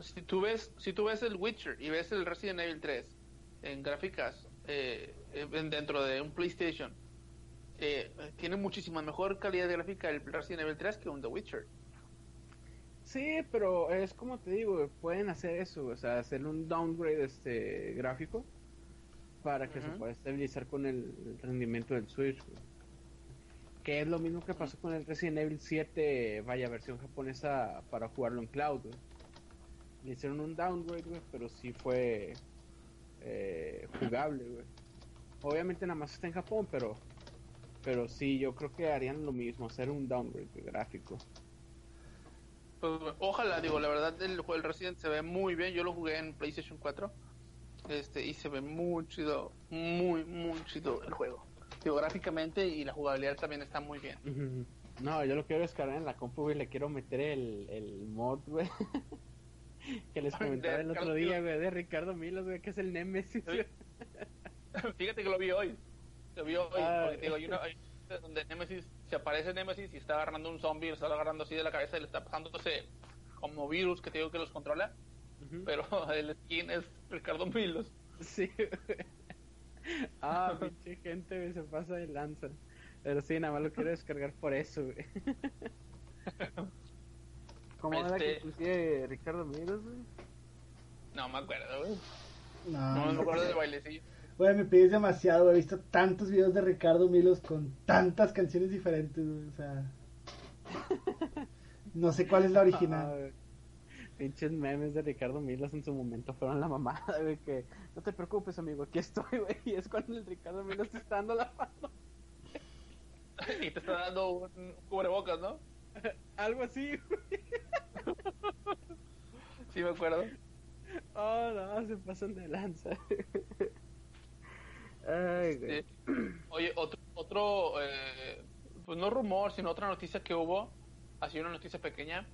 si tú ves, si tú ves el Witcher y ves el Resident Evil 3 en gráficas eh, en- dentro de un PlayStation, eh, tiene muchísima mejor calidad de gráfica el Resident Evil 3 que un The Witcher. Sí, pero es como te digo, pueden hacer eso, o sea, hacer un downgrade este gráfico para que se pueda estabilizar con el, el rendimiento del Switch, güey. Que es lo mismo que pasó con el Resident Evil 7, vaya versión japonesa para jugarlo en cloud. Le hicieron un downgrade, güey, pero sí fue eh, jugable, güey. Obviamente nada más está en Japón, pero pero sí, yo creo que harían lo mismo, hacer un downgrade de gráfico. Pues, ojalá, digo, la verdad el, el Resident se ve muy bien. Yo lo jugué en PlayStation 4 este, y se ve muy chido, muy, muy chido el juego. Digo, gráficamente y la jugabilidad también está muy bien. No, yo lo quiero descargar en la compu, güey. Le quiero meter el, el mod, güey. que les comentaba el otro día, güey, de Ricardo Milos, güey, que es el Nemesis. Güey. Fíjate que lo vi hoy. Lo vi hoy. Ah. porque, digo, hay una hay donde Nemesis, se aparece Nemesis y está agarrando un zombie, lo está agarrando así de la cabeza y le está pasándose como virus que te digo que los controla. Pero el skin es Ricardo Milos. Sí, güey. Ah, pinche gente, güey, se pasa de lanza. Pero sí, nada más lo quiero descargar por eso, güey. ¿Cómo era que Este- inclusive Ricardo Milos, güey? No me acuerdo, güey. No, No me no. acuerdo del bailecillo. Güey, me pides demasiado, güey. He visto tantos videos de Ricardo Milos con tantas canciones diferentes, güey. O sea. No sé cuál es la Ah, original. Pinches memes de Ricardo Milos en su momento fueron la mamada, güey, que no te preocupes, amigo, aquí estoy, güey, y es cuando el Ricardo Milos te está dando la mano. y te está dando un cubrebocas, ¿no? Algo así, güey. Sí, me acuerdo. Oh, no, se pasan de lanza. Ay, güey. Sí. Oye, otro, otro eh, pues no rumor, sino otra noticia que hubo, así una noticia pequeña,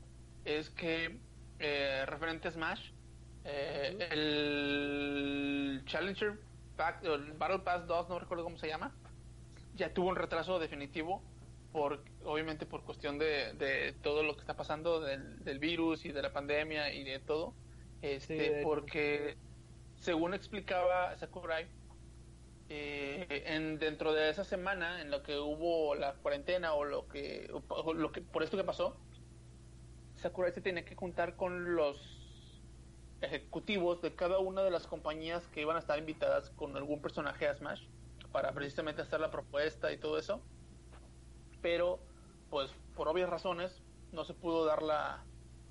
es que eh, referente a Smash, eh, el Challenger Pack, el Battle Pass 2, no recuerdo cómo se llama, ya tuvo un retraso definitivo, por obviamente por cuestión de, de todo lo que está pasando del, del virus y de la pandemia y de todo, este, porque según explicaba Sakurai, eh, en, dentro de esa semana en lo que hubo la cuarentena o lo que, o lo que por esto que pasó, Sakurai se tenía que juntar con los ejecutivos de cada una de las compañías que iban a estar invitadas con algún personaje a Smash para precisamente hacer la propuesta y todo eso. Pero, pues, por obvias razones, no se pudo dar la,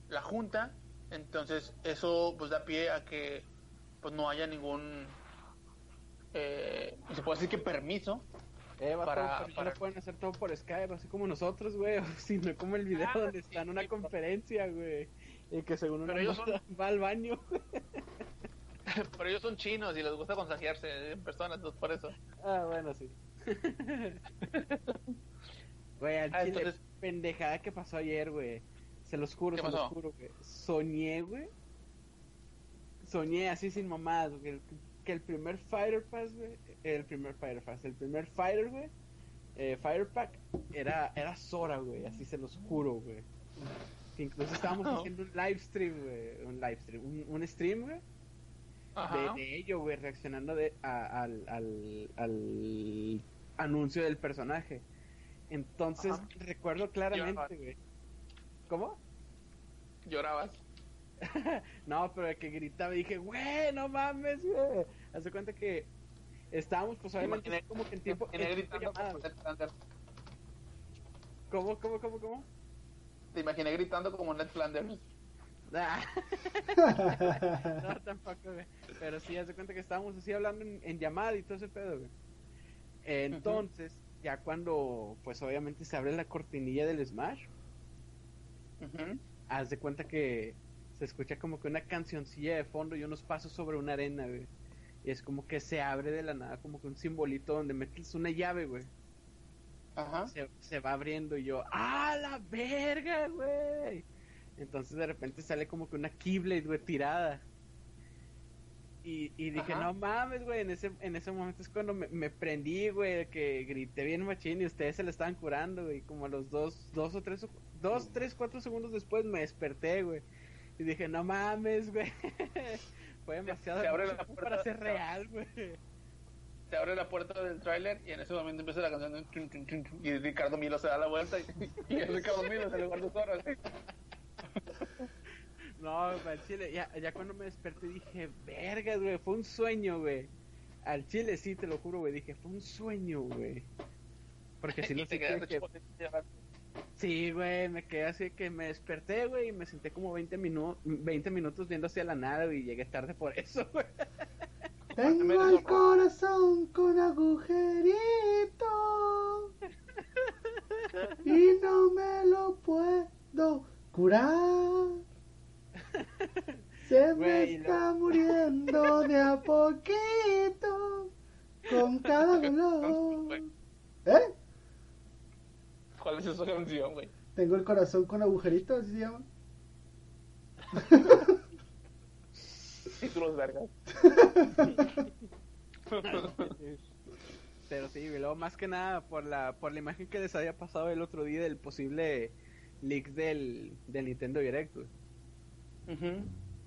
la junta. Entonces, eso pues da pie a que pues no haya ningún, eh, se puede decir que permiso Eh, vato, Para- ya para- lo pueden hacer todo por Skype, así como nosotros, güey. O si no, como el video Ah, donde sí, está en una sí, conferencia, güey. Y que según ellos morra va al baño. Pero ellos son chinos y les gusta contagiarse en personas, entonces por eso. Ah, bueno, sí. Güey, al Ah, chile, entonces- pendejada que pasó ayer, güey. Se los juro, ¿Qué se los juro, güey. Soñé, güey. Soñé así sin mamadas, güey. Que el, que el primer Fighter Pass, güey. El primer Fighter Pass, el primer Fighter, güey. Eh, Fighter Pack era, era Sora, güey. Así se los juro, güey. Incluso estábamos haciendo un live stream, güey. Un live stream. Un, un stream, güey. De, de ello, güey, reaccionando de, a- al, al, al anuncio del personaje. Entonces, Ajá. recuerdo claramente, güey. ¿Cómo? Llorabas. No, pero que gritaba y dije, güey, no mames, güey. Hace cuenta que estábamos, pues obviamente, Imaginé- como que en tiempo. en gritando Flanders. ¿Cómo, cómo, cómo, cómo? Te imaginé gritando como Ned Flanders. No, tampoco, güey. Pero sí, hace cuenta que estábamos así hablando en, en llamada y todo ese pedo, güey. Entonces, ya cuando, pues obviamente se abre la cortinilla del Smash, Ujú. haz de cuenta que se escucha como que una cancioncilla de fondo y unos pasos sobre una arena, güey. Y es como que se abre de la nada, como que un simbolito donde metes una llave, güey. Ajá. Se, se va abriendo y yo, ¡ah, la verga, güey! Entonces de repente sale como que una Keyblade, güey, tirada. Y, y dije, Ajá. no mames, güey, en ese, en ese momento es cuando me, me prendí, güey, que grité bien machín y ustedes se le estaban curando, güey. Como a los dos, dos o tres, dos, tres, cuatro segundos después me desperté, güey. Y dije, no mames, güey. Fue demasiado se abre la puerta- para ser se- real, güey. Se abre la puerta del tráiler y en ese momento empieza la canción y Ricardo Milo se da la vuelta y, y Ricardo Milo en lugar de Sora. ¿sí? No, al chile, ya, ya cuando me desperté dije, vergas, güey, fue un sueño, güey. Al chile sí, te lo juro, güey, dije, fue un sueño, güey. Porque si no te sé quedas qué... hecho llorando. Sí, güey, me quedé así que me desperté, güey, y me senté como 20, minu 20 minutos viendo hacia la nada y llegué tarde por eso, güey. Tengo el corazón con agujerito y no me lo puedo curar. Se me está muriendo de a poquito con cada dolor. ¿Eh? ¿Cuál es esa canción, güey? Tengo el corazón con agujerito, así se llama. Títulos vergas. Pero sí, güey, luego más que nada por la, por la imagen que les había pasado el otro día del posible leak del, del Nintendo Direct, güey.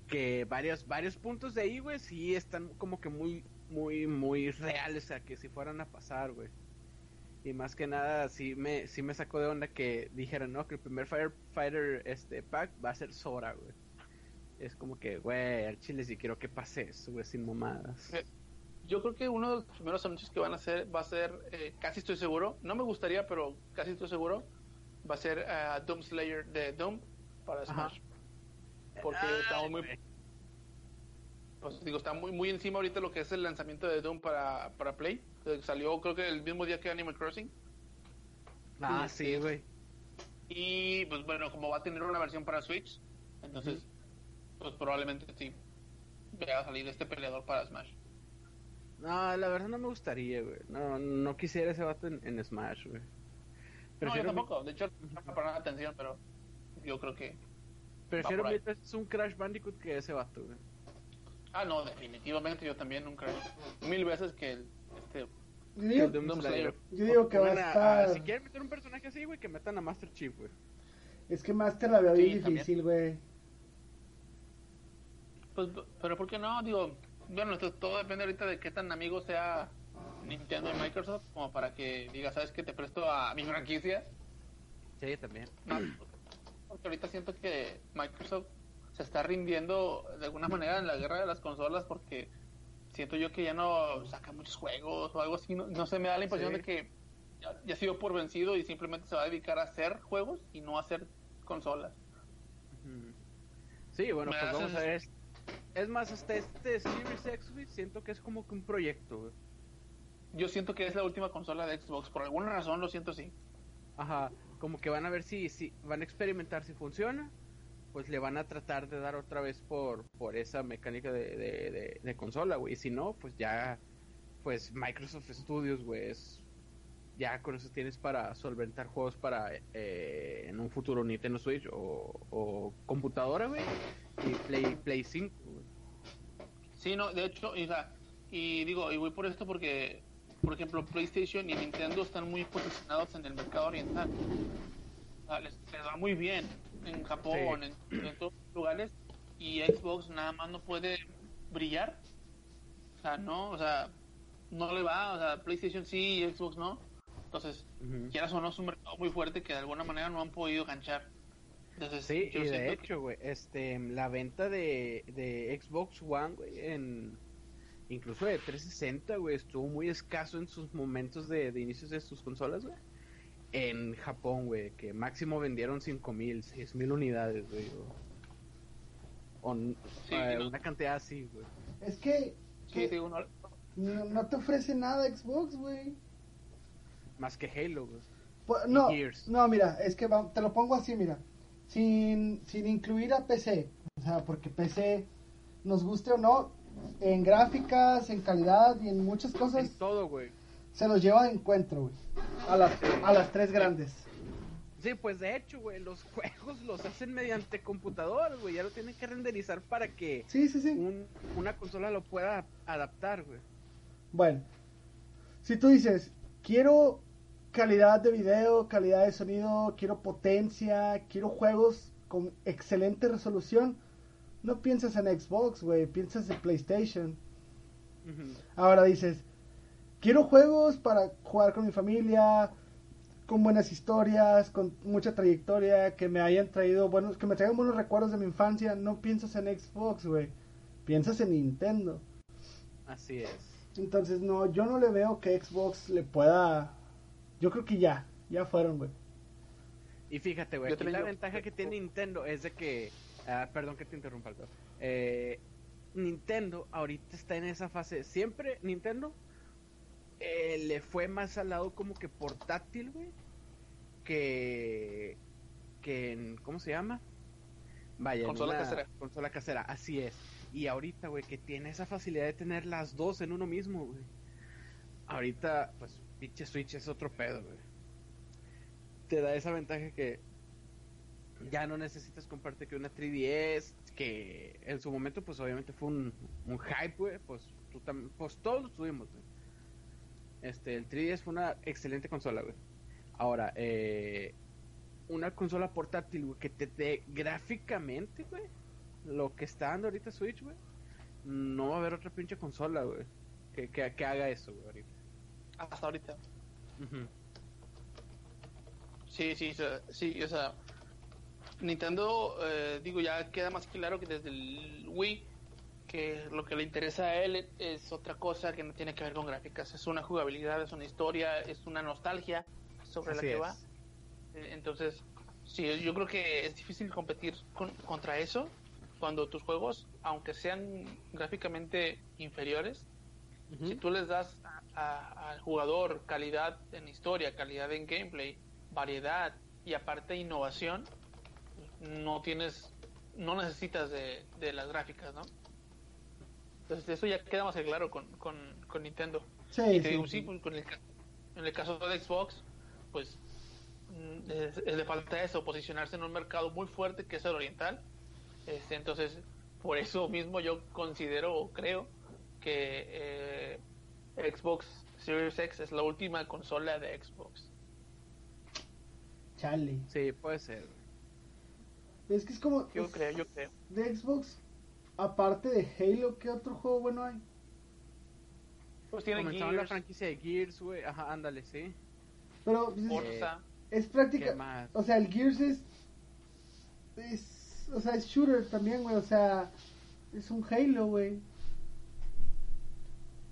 Que varios varios puntos de ahí, güey, sí están como que muy muy muy reales, o sea, que si fueran a pasar, güey. Y más que nada sí me sí me sacó de onda que dijeran, "No, que el primer Firefighter este pack va a ser Sora, güey." Es como que, güey, al chile sí quiero que pase eso, güey, sin mamadas. Eh, Yo creo que uno de los primeros anuncios que van a hacer va a ser, eh, casi estoy seguro, no me gustaría, pero casi estoy seguro, va a ser eh, Doom Slayer de Doom para Ajá. Smash. Porque Ay, estamos muy, pues digo, está muy muy encima ahorita lo que es el lanzamiento de Doom para, para Play. Que salió creo que el mismo día que Animal Crossing. Ah, Sí, sí, es- güey. Y pues bueno, como va a tener una versión para Switch, entonces pues probablemente sí vaya a salir este peleador para Smash. No, la verdad no me gustaría, güey. No, no quisiera ese vato en, en Smash, güey. No, yo tampoco. De hecho, no me nada atención, pero yo creo que... prefiero veces un Crash Bandicoot que ese vato, güey. Ah, no, definitivamente yo también nunca... Mil veces que el... Este, Yo digo, Doom Doom Slayer. Slayer. yo digo que va a estar. Si quieren meter un personaje así, güey, que metan a Master Chief, güey. Es que Master la veo Sí, bien difícil, güey. Pues, pero ¿por qué no? Digo, bueno, esto todo depende ahorita de qué tan amigo sea Nintendo y Microsoft, como para que diga, ¿sabes qué? Te presto a mi franquicia. Sí, también. No, porque ahorita siento que Microsoft se está rindiendo de alguna manera en la guerra de las consolas porque siento yo que ya no saca muchos juegos o algo así. No, no sé, me da la impresión Sí. de que ya, ya ha sido por vencido y simplemente se va a dedicar a hacer juegos y no a hacer consolas. Sí, bueno, Me pues vamos a ver. Es, es más, hasta este Series X, siento que es como que un proyecto, güey. Yo siento que es la última consola de Xbox. Por alguna razón lo siento así. Ajá, como que van a ver si, si van a experimentar si funciona, pues le van a tratar de dar otra vez por, por esa mecánica de, de, consola, güey. Y si no, pues ya, pues Microsoft Studios, güey, es- ya con eso tienes para solventar juegos para eh, en un futuro Nintendo Switch o, computadora, güey, y Play, Play 5, güey. Sí, no, de hecho, y, y digo, y voy por esto porque, por ejemplo, PlayStation y Nintendo están muy posicionados en el mercado oriental. Les, les va muy bien en Japón, en, en todos los lugares, y Xbox nada más no puede brillar. O sea, no, o sea, no le va, o sea, PlayStation sí y Xbox no. Entonces, Ujú. quieras o no, es un mercado muy fuerte que de alguna manera no han podido ganchar. Entonces, Sí, yo y de hecho, güey, este, la venta de, de Xbox One, güey, en incluso de 360, güey, estuvo muy escaso en sus momentos de, de inicios de sus consolas, güey. En Japón, güey, que máximo vendieron 5000, 6000 unidades, güey. O, Sí, eh, no. una cantidad así, güey. Es que, sí, que digo, no- no, no te ofrece nada Xbox, güey. Más que Halo, güey. Pues, no, no, mira, es que va- te lo pongo así, mira. Sin, sin incluir a PC. O sea, porque PC, nos guste o no, en gráficas, en calidad y en muchas cosas, En todo, güey. Se los lleva de encuentro, güey. A las, a las tres grandes. Sí, pues de hecho, güey, los juegos los hacen mediante computador, güey. Ya lo tienen que renderizar para que Sí, sí, sí. un- una consola lo pueda adaptar, güey. Bueno, si tú dices, quiero calidad de video, calidad de sonido, quiero potencia, quiero juegos con excelente resolución, no piensas en Xbox, güey, piensas en PlayStation. Ahora dices, quiero juegos para jugar con mi familia, con buenas historias, con mucha trayectoria, que me hayan traído buenos, que me traigan buenos recuerdos de mi infancia, no piensas en Xbox, güey, piensas en Nintendo. Así es. Entonces, no, yo no le veo que Xbox le pueda. Yo creo que ya, ya fueron, güey. Y fíjate, güey, aquí la yo- ventaja que tiene Nintendo es de que... ah, perdón que te interrumpa. Eh, Nintendo ahorita está en esa fase. Siempre Nintendo eh, le fue más al lado como que portátil, güey. Que... que en, ¿Cómo se llama? Vaya, Consola casera. Consola casera, así es. Y ahorita, güey, que tiene esa facilidad de tener las dos en uno mismo, güey. Ahorita, pues, pinche Switch es otro pedo, güey. Te da esa ventaja que ya no necesitas comprarte que una 3DS, que en su momento, pues, obviamente fue un, un hype, güey. Pues, tú pues, todos lo tuvimos, güey. Este, el 3DS fue una excelente consola, güey. Ahora, eh, una consola portátil, güey, que te dé gráficamente, güey, lo que está dando ahorita Switch, güey, no va a haber otra pinche consola, güey, que, que, que haga eso, güey, ahorita. hasta ahorita. Ujú. Sí, sí, sea, sí, o sea, Nintendo, eh, digo, ya queda más claro que desde el Wii, que lo que le interesa a él es otra cosa que no tiene que ver con gráficas, es una jugabilidad, es una historia, es una nostalgia sobre Así la que es. va. Eh, Entonces, sí, yo creo que es difícil competir con- contra eso cuando tus juegos, aunque sean gráficamente inferiores, si tú les das al jugador calidad en historia, calidad en gameplay, variedad y aparte innovación, no tienes, no necesitas de, de las gráficas, ¿no? Entonces eso ya queda más que claro con, con, con Nintendo. Sí, y te sí, digo, sí. sí, pues, con el, en el caso de Xbox, pues mm, es- es- le falta eso, posicionarse en un mercado muy fuerte que es el oriental. Este, entonces, por eso mismo yo considero o creo que eh, Xbox Series X es la última consola de Xbox. Chale. Sí, puede ser. Es que es como. Yo es- creo, yo creo. De Xbox, aparte de Halo, ¿qué otro juego bueno hay? Pues tiene Comenzaron la Gears, franquicia de Gears, güey, ajá, ándale, sí. Pero pues, es, Forza. es ¿Qué práctica. más? O sea, el Gears es. Es. O sea, es shooter también, güey. O sea, es un Halo, güey.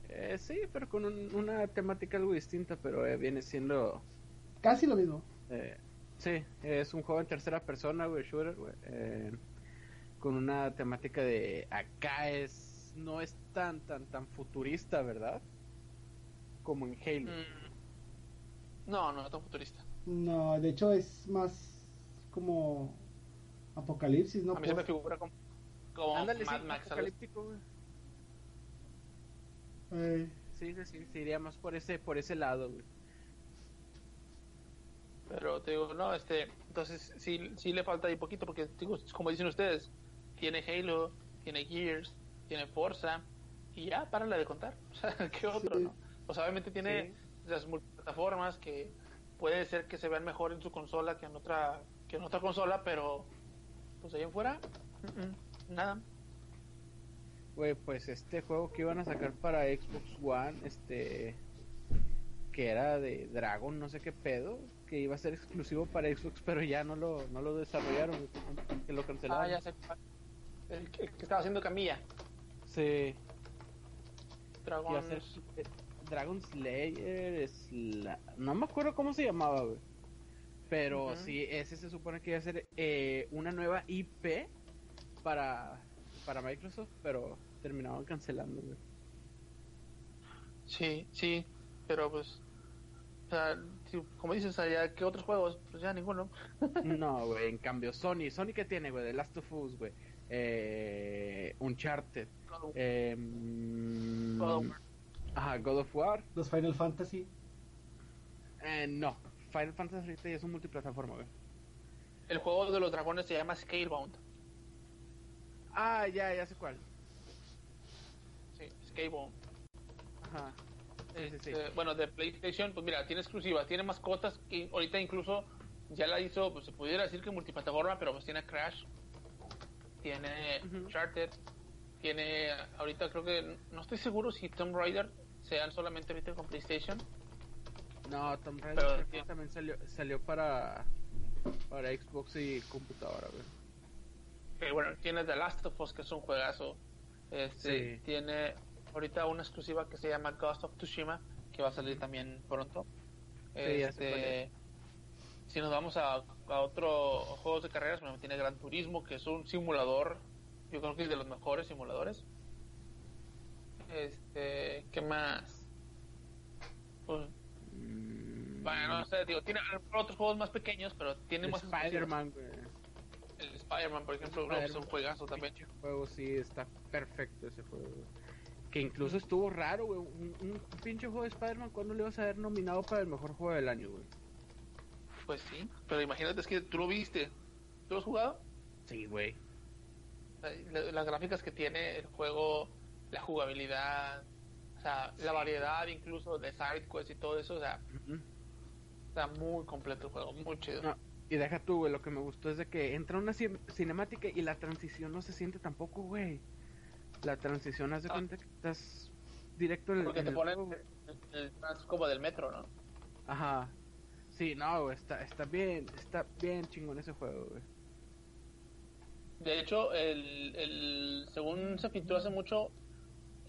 Eh, sí, pero con un- una temática algo distinta, pero eh, viene siendo... Casi lo mismo. eh, sí, es un juego en tercera persona, güey, shooter, güey. Con una temática de acá es... No es tan, tan, tan futurista, ¿verdad? Como en Halo. Mm. No, no es tan futurista. No, de hecho es más como apocalipsis, ¿no? a mí se me figura como, como Ándale, sí, Mad Max, apocalíptico, güey. Eh, Sí, sí, sí, se iría más por ese, por ese lado, güey. Pero te digo, no, este, entonces sí, sí le falta ahí poquito porque, digo, como dicen ustedes, tiene Halo, tiene Gears, tiene Forza y ya, párale de contar. O sea, ¿qué otro, Sí. no? Pues obviamente tiene Sí. las multiplataformas que puede ser que se vean mejor en su consola que en otra que en otra consola, pero pues ahí en fuera, nada. Güey, pues este juego que iban a sacar para Xbox One, este. que era de Dragon, no sé qué pedo, que iba a ser exclusivo para Xbox, pero ya no lo, no lo desarrollaron, que lo cancelaron. Ah, ya sé. El que, el que estaba haciendo Camilla, Sí, Dragon. ser eh, Dragon Slayer, Sla- no me acuerdo cómo se llamaba, güey. Pero sí, ese se supone que iba a ser eh, una nueva IP para, para Microsoft, pero terminaron cancelando, güey. Sí, sí, pero pues, o sea, como dices, allá, ¿qué otros juegos? Pues ya ninguno. No, güey, en cambio, Sony, ¿Sony qué tiene, güey? The Last of Us, güey. Eh, Uncharted. Eh, mm, God of War. Ajá, God of War. los Final Fantasy. Eh, no, Final Fantasy es un multiplataforma. El juego de los dragones se llama Scalebound. Ah, ya, ya sé cuál. Sí, Scalebound. Ajá. Sí, sí, sí. Este, Bueno, de PlayStation, pues mira, tiene exclusivas, tiene mascotas que ahorita incluso ya la hizo, pues se pudiera decir que multiplataforma, pero pues tiene Crash, tiene. Uncharted, tiene, ahorita creo que, no estoy seguro si Tomb Raider sean solamente ahorita con PlayStation. No, Tomb Raider Pero también salió, salió para, para Xbox y computadora, bueno, tiene The Last of Us, que es un juegazo. Este, Sí. Tiene ahorita una exclusiva que se llama Ghost of Tsushima, que va a salir también pronto. Sí, Este, si nos vamos a, a otro juegos de carreras, bueno, tiene Gran Turismo, que es un simulador, yo creo que es de los mejores simuladores. Este, ¿qué más? Pues, Mm, bueno, no sé, digo, tiene otros juegos más pequeños, pero tiene el más. Spider-Man. El Spider-Man, por ejemplo, no, es un juegazo también. Pinche juego sí está perfecto ese juego. Que incluso estuvo raro, güey. Un, un pinche juego de Spider-Man, ¿cuándo le ibas a haber nominado para el mejor juego del año, güey? Pues sí, pero imagínate, es que tú lo viste. ¿Tú lo has jugado? Sí, güey. La- Las gráficas que tiene el juego, la jugabilidad, o sea, la variedad incluso de side quests y todo eso, o sea, está muy completo el juego, muy chido. No, y deja tú, güey. Lo que me gustó es de que entra una cin- cinemática y la transición no se siente tampoco, güey. La transición, haz de Ah. cuenta que estás directo en el. Porque te el ponen el, el como del metro, ¿no? Ajá. Sí, no, güey, está, está bien, está bien chingón ese juego, güey. De hecho, el, el, según se filtró hace mucho,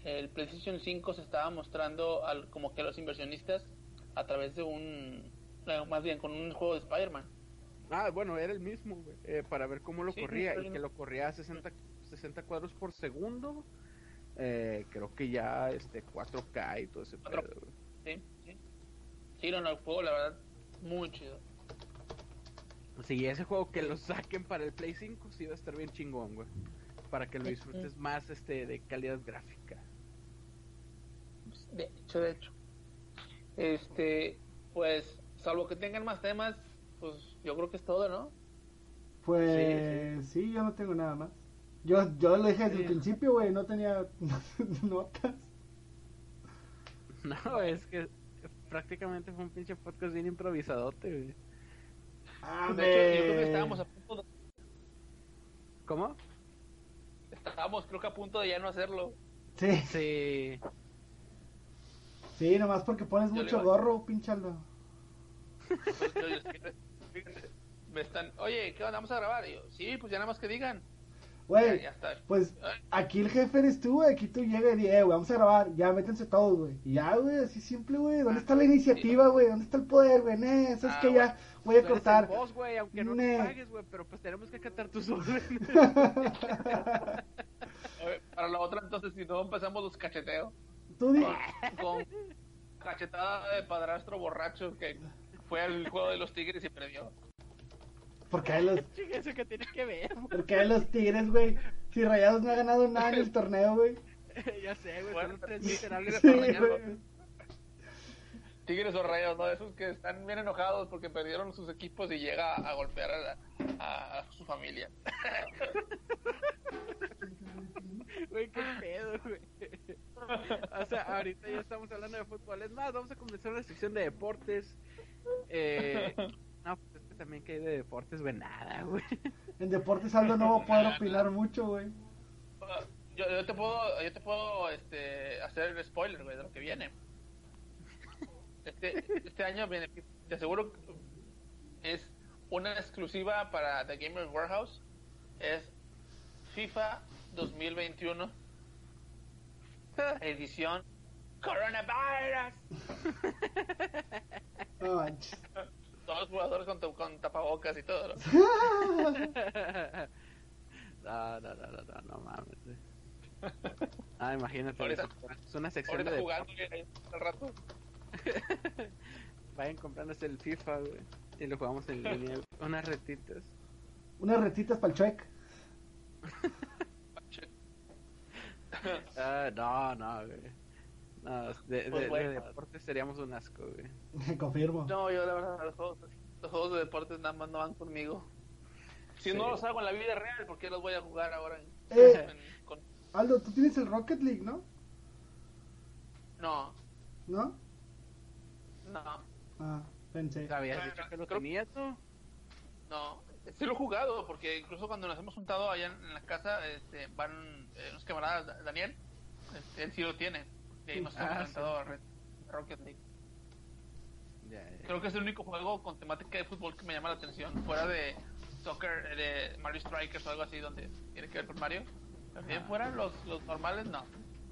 el PlayStation 5 se estaba mostrando al, como que a los inversionistas a través de un, eh, más bien con un juego de Spider-Man. Ah, bueno, era el mismo, güey. eh, para ver cómo lo Sí, corría. Y que lo corría a 60, 60 cuadros por segundo. Eh, creo que ya este 4K y todo ese Cuatro- pedo, güey. Sí, sí. Sí, no, no, el juego, la verdad, muy chido. Sí, ese juego que lo saquen para el Play 5 sí va a estar bien chingón, güey. Para que lo disfrutes más este de calidad gráfica. De hecho, de hecho. Este, pues, salvo que tengan más temas, pues yo creo que es todo, ¿no? Pues sí, yo no tengo nada más. Yo, yo lo dije desde Sí. el principio, güey, no tenía notas. No, es que prácticamente fue un pinche podcast bien improvisadote, güey. Ah, De hecho, yo creo que me- estábamos a punto de, ¿Cómo? estábamos creo que a punto de ya no hacerlo. Sí, Sí. sí, nomás porque pones Yo mucho gorro, pinchalo. Entonces, yo- yo- fíjate, me están, oye, ¿qué onda? ¿Vamos a grabar? Y yo, sí, pues ya nada más que digan. Güey, Ya, ya está. pues aquí el jefe eres tú, güey. Aquí tú llegas y dices, eh, güey, vamos a grabar. Ya, métanse todos, güey. Y ya, güey, así simple, güey. ¿Dónde está la iniciativa, güey? ¿Dónde está el poder, güey? Ne, eso es Ah, que ya voy a eres cortar. güey, aunque no nos pagues, güey, pero pues tenemos que acatar tus órdenes. Para la otra, entonces, si no empezamos los cacheteos. Tú di. Con cachetada de padrastro borracho que fue al juego de los tigres y perdió. ¿Por qué los, Chinga, eso que tiene que ver. por qué los tigres, güey? Si Rayados no ha ganado nada en el torneo, güey. ya sé, güey, Bueno, tres miserables Sí. Tigres o rayos, ¿no? Esos que están bien enojados porque perdieron sus equipos y llega a golpear a, la- a- a su familia. Güey, qué pedo, güey. O sea, ahorita ya estamos hablando de fútbol. Es más, vamos a comenzar la sección de deportes. Eh, no, pues también que hay de deportes, güey, nada, güey. En Deportes Aldo no va a poder opinar mucho, güey. Yo, yo te puedo, yo te puedo este, hacer el spoiler, güey, de lo que viene. Este, este año viene, te aseguro que es una exclusiva para The Gamer Warehouse. Es FIFA 2021, edición Coronavirus. No manches. Todos los jugadores con, tu- con tapabocas y todo, ¿no? No, no, no, no, no, no mames. Ah, imagínate. Ahorita- es una sección Ahorita de jugando al rato. Vayan comprándose el FIFA, güey. Y lo jugamos en línea. Unas retitas. Unas retitas para el chuec. Ah, no, no, güey. No, de, Pues de bueno. deportes seríamos un asco, güey. Confirmo. No, yo la verdad, los juegos, los juegos de deportes nada más no van conmigo. Si Sí. no los hago en la vida real, ¿por qué los voy a jugar ahora? En, Eh. en- con- Aldo, tú tienes el Rocket League, ¿no? no, ¿No? no, Ah, pensé. ¿Sabías Bueno, dicho que lo creo- tenías, no? no. Sí lo he jugado, porque incluso cuando nos hemos juntado allá en, en la casa, este, van eh, unos camaradas, Da- Daniel, este, él sí lo tiene. Nos hemos Ah, enfrentado a Red- Rocket League. Creo que es el único juego con temática de fútbol que me llama la atención, fuera de soccer, eh, de Mario Strikers o algo así, donde tiene que ver con Mario. También Ajá. fuera los, los normales, no,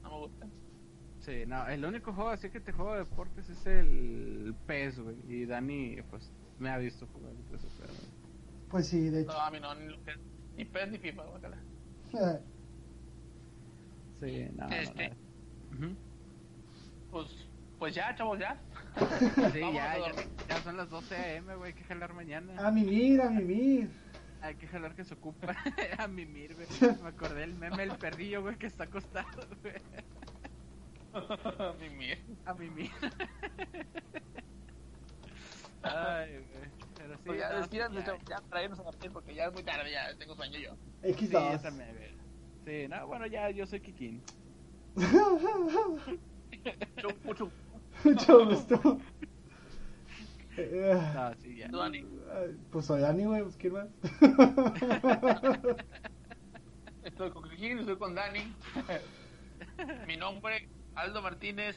no me gustan. Sí, no, el único juego así que te juego de deportes es el PES, güey. Y Dani, pues, me ha visto jugar eso, pero... Pues sí, de No, hecho. a mí no, ni, lo que- ni PES ni FIFA, guácala. Sí, no, no, Este. no. Ujú. Pues, pues ya, chavos, ya. Sí, ya, a ya, ya son las 12 a.m., güey, hay que jalar mañana. A mimir, a mimir. Hay que jalar que se ocupa a mimir, güey. Me acordé del meme del perrillo, güey, que está acostado, güey. Mi mía. A mimir. Ay, güey. Pero sí, Pues ya, no, despídanse, ya, chavos, ya, para irnos a dormir, porque ya es muy tarde, ya tengo sueño yo. Sí, yo X2. también, güey. Sí, no, bueno, ya yo soy Kikín. Mucho, gusto. No, sí, ya. Dani. Pues soy Dani, güey, pues quién más. Estoy con Kikín, estoy con Dani. Mi nombre, Aldo Martínez,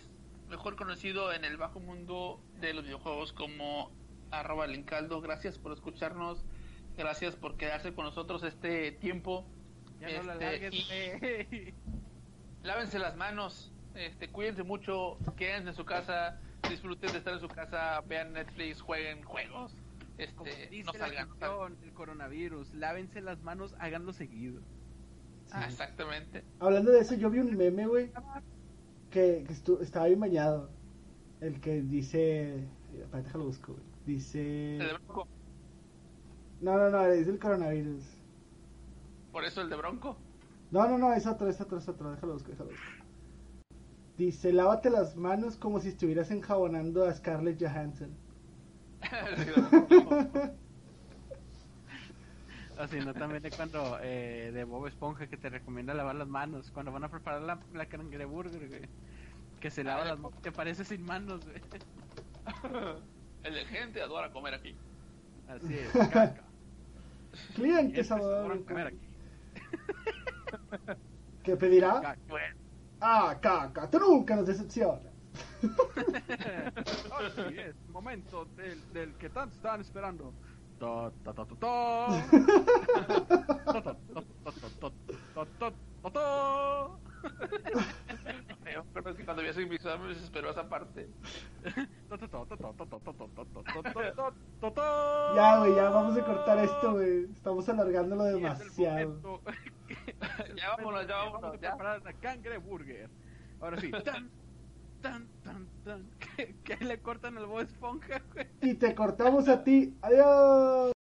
mejor conocido en el bajo mundo de los videojuegos como arroba lincaldo. Gracias por escucharnos, gracias por quedarse con nosotros este tiempo. Ya no la Este, y-. Lávense las manos, este, cuídense mucho, quédense en su casa, disfruten de estar en su casa, vean Netflix, jueguen juegos. Como Este, dice no la salgan, canción del coronavirus, lávense las manos, háganlo seguido. Ah, exactamente. Hablando de eso, yo vi un meme, güey, que, que estu- estaba bien bañado. El que dice. Espérate, déjalo busco, güey. Dice. El de Bronco, No, no, no, dice el coronavirus. por eso el de Bronco. No, no, no, es otro, es otro, es otro. Déjalo busco, déjalo busco. Dice: lávate las manos como si estuvieras enjabonando a Scarlett Johansson. O si no, también de cuando eh, de Bob Esponja que te recomienda lavar las manos cuando van a preparar la, la cangreburger, güey. Que se lava Ah, las manos, te parece sin manos, güey. El de gente adora comer aquí. Así es. Clientes adoran comer aquí. ¿Qué pedirá? Caca. Ah, caca, tú nunca nos decepcionas. Así es, momento del, del que tanto estaban esperando yo recuerdo que cuando vi ese invitado me desesperó esa parte. ya, güey, ya vamos a cortar esto, güey. Estamos alargándolo demasiado. ya vámonos, ya vámonos. Ya vámonos a cangreburger. Ahora sí, tan, tan, tan, tan. Que, le cortan el voz esponja, güey. Y te cortamos a ti. Adiós.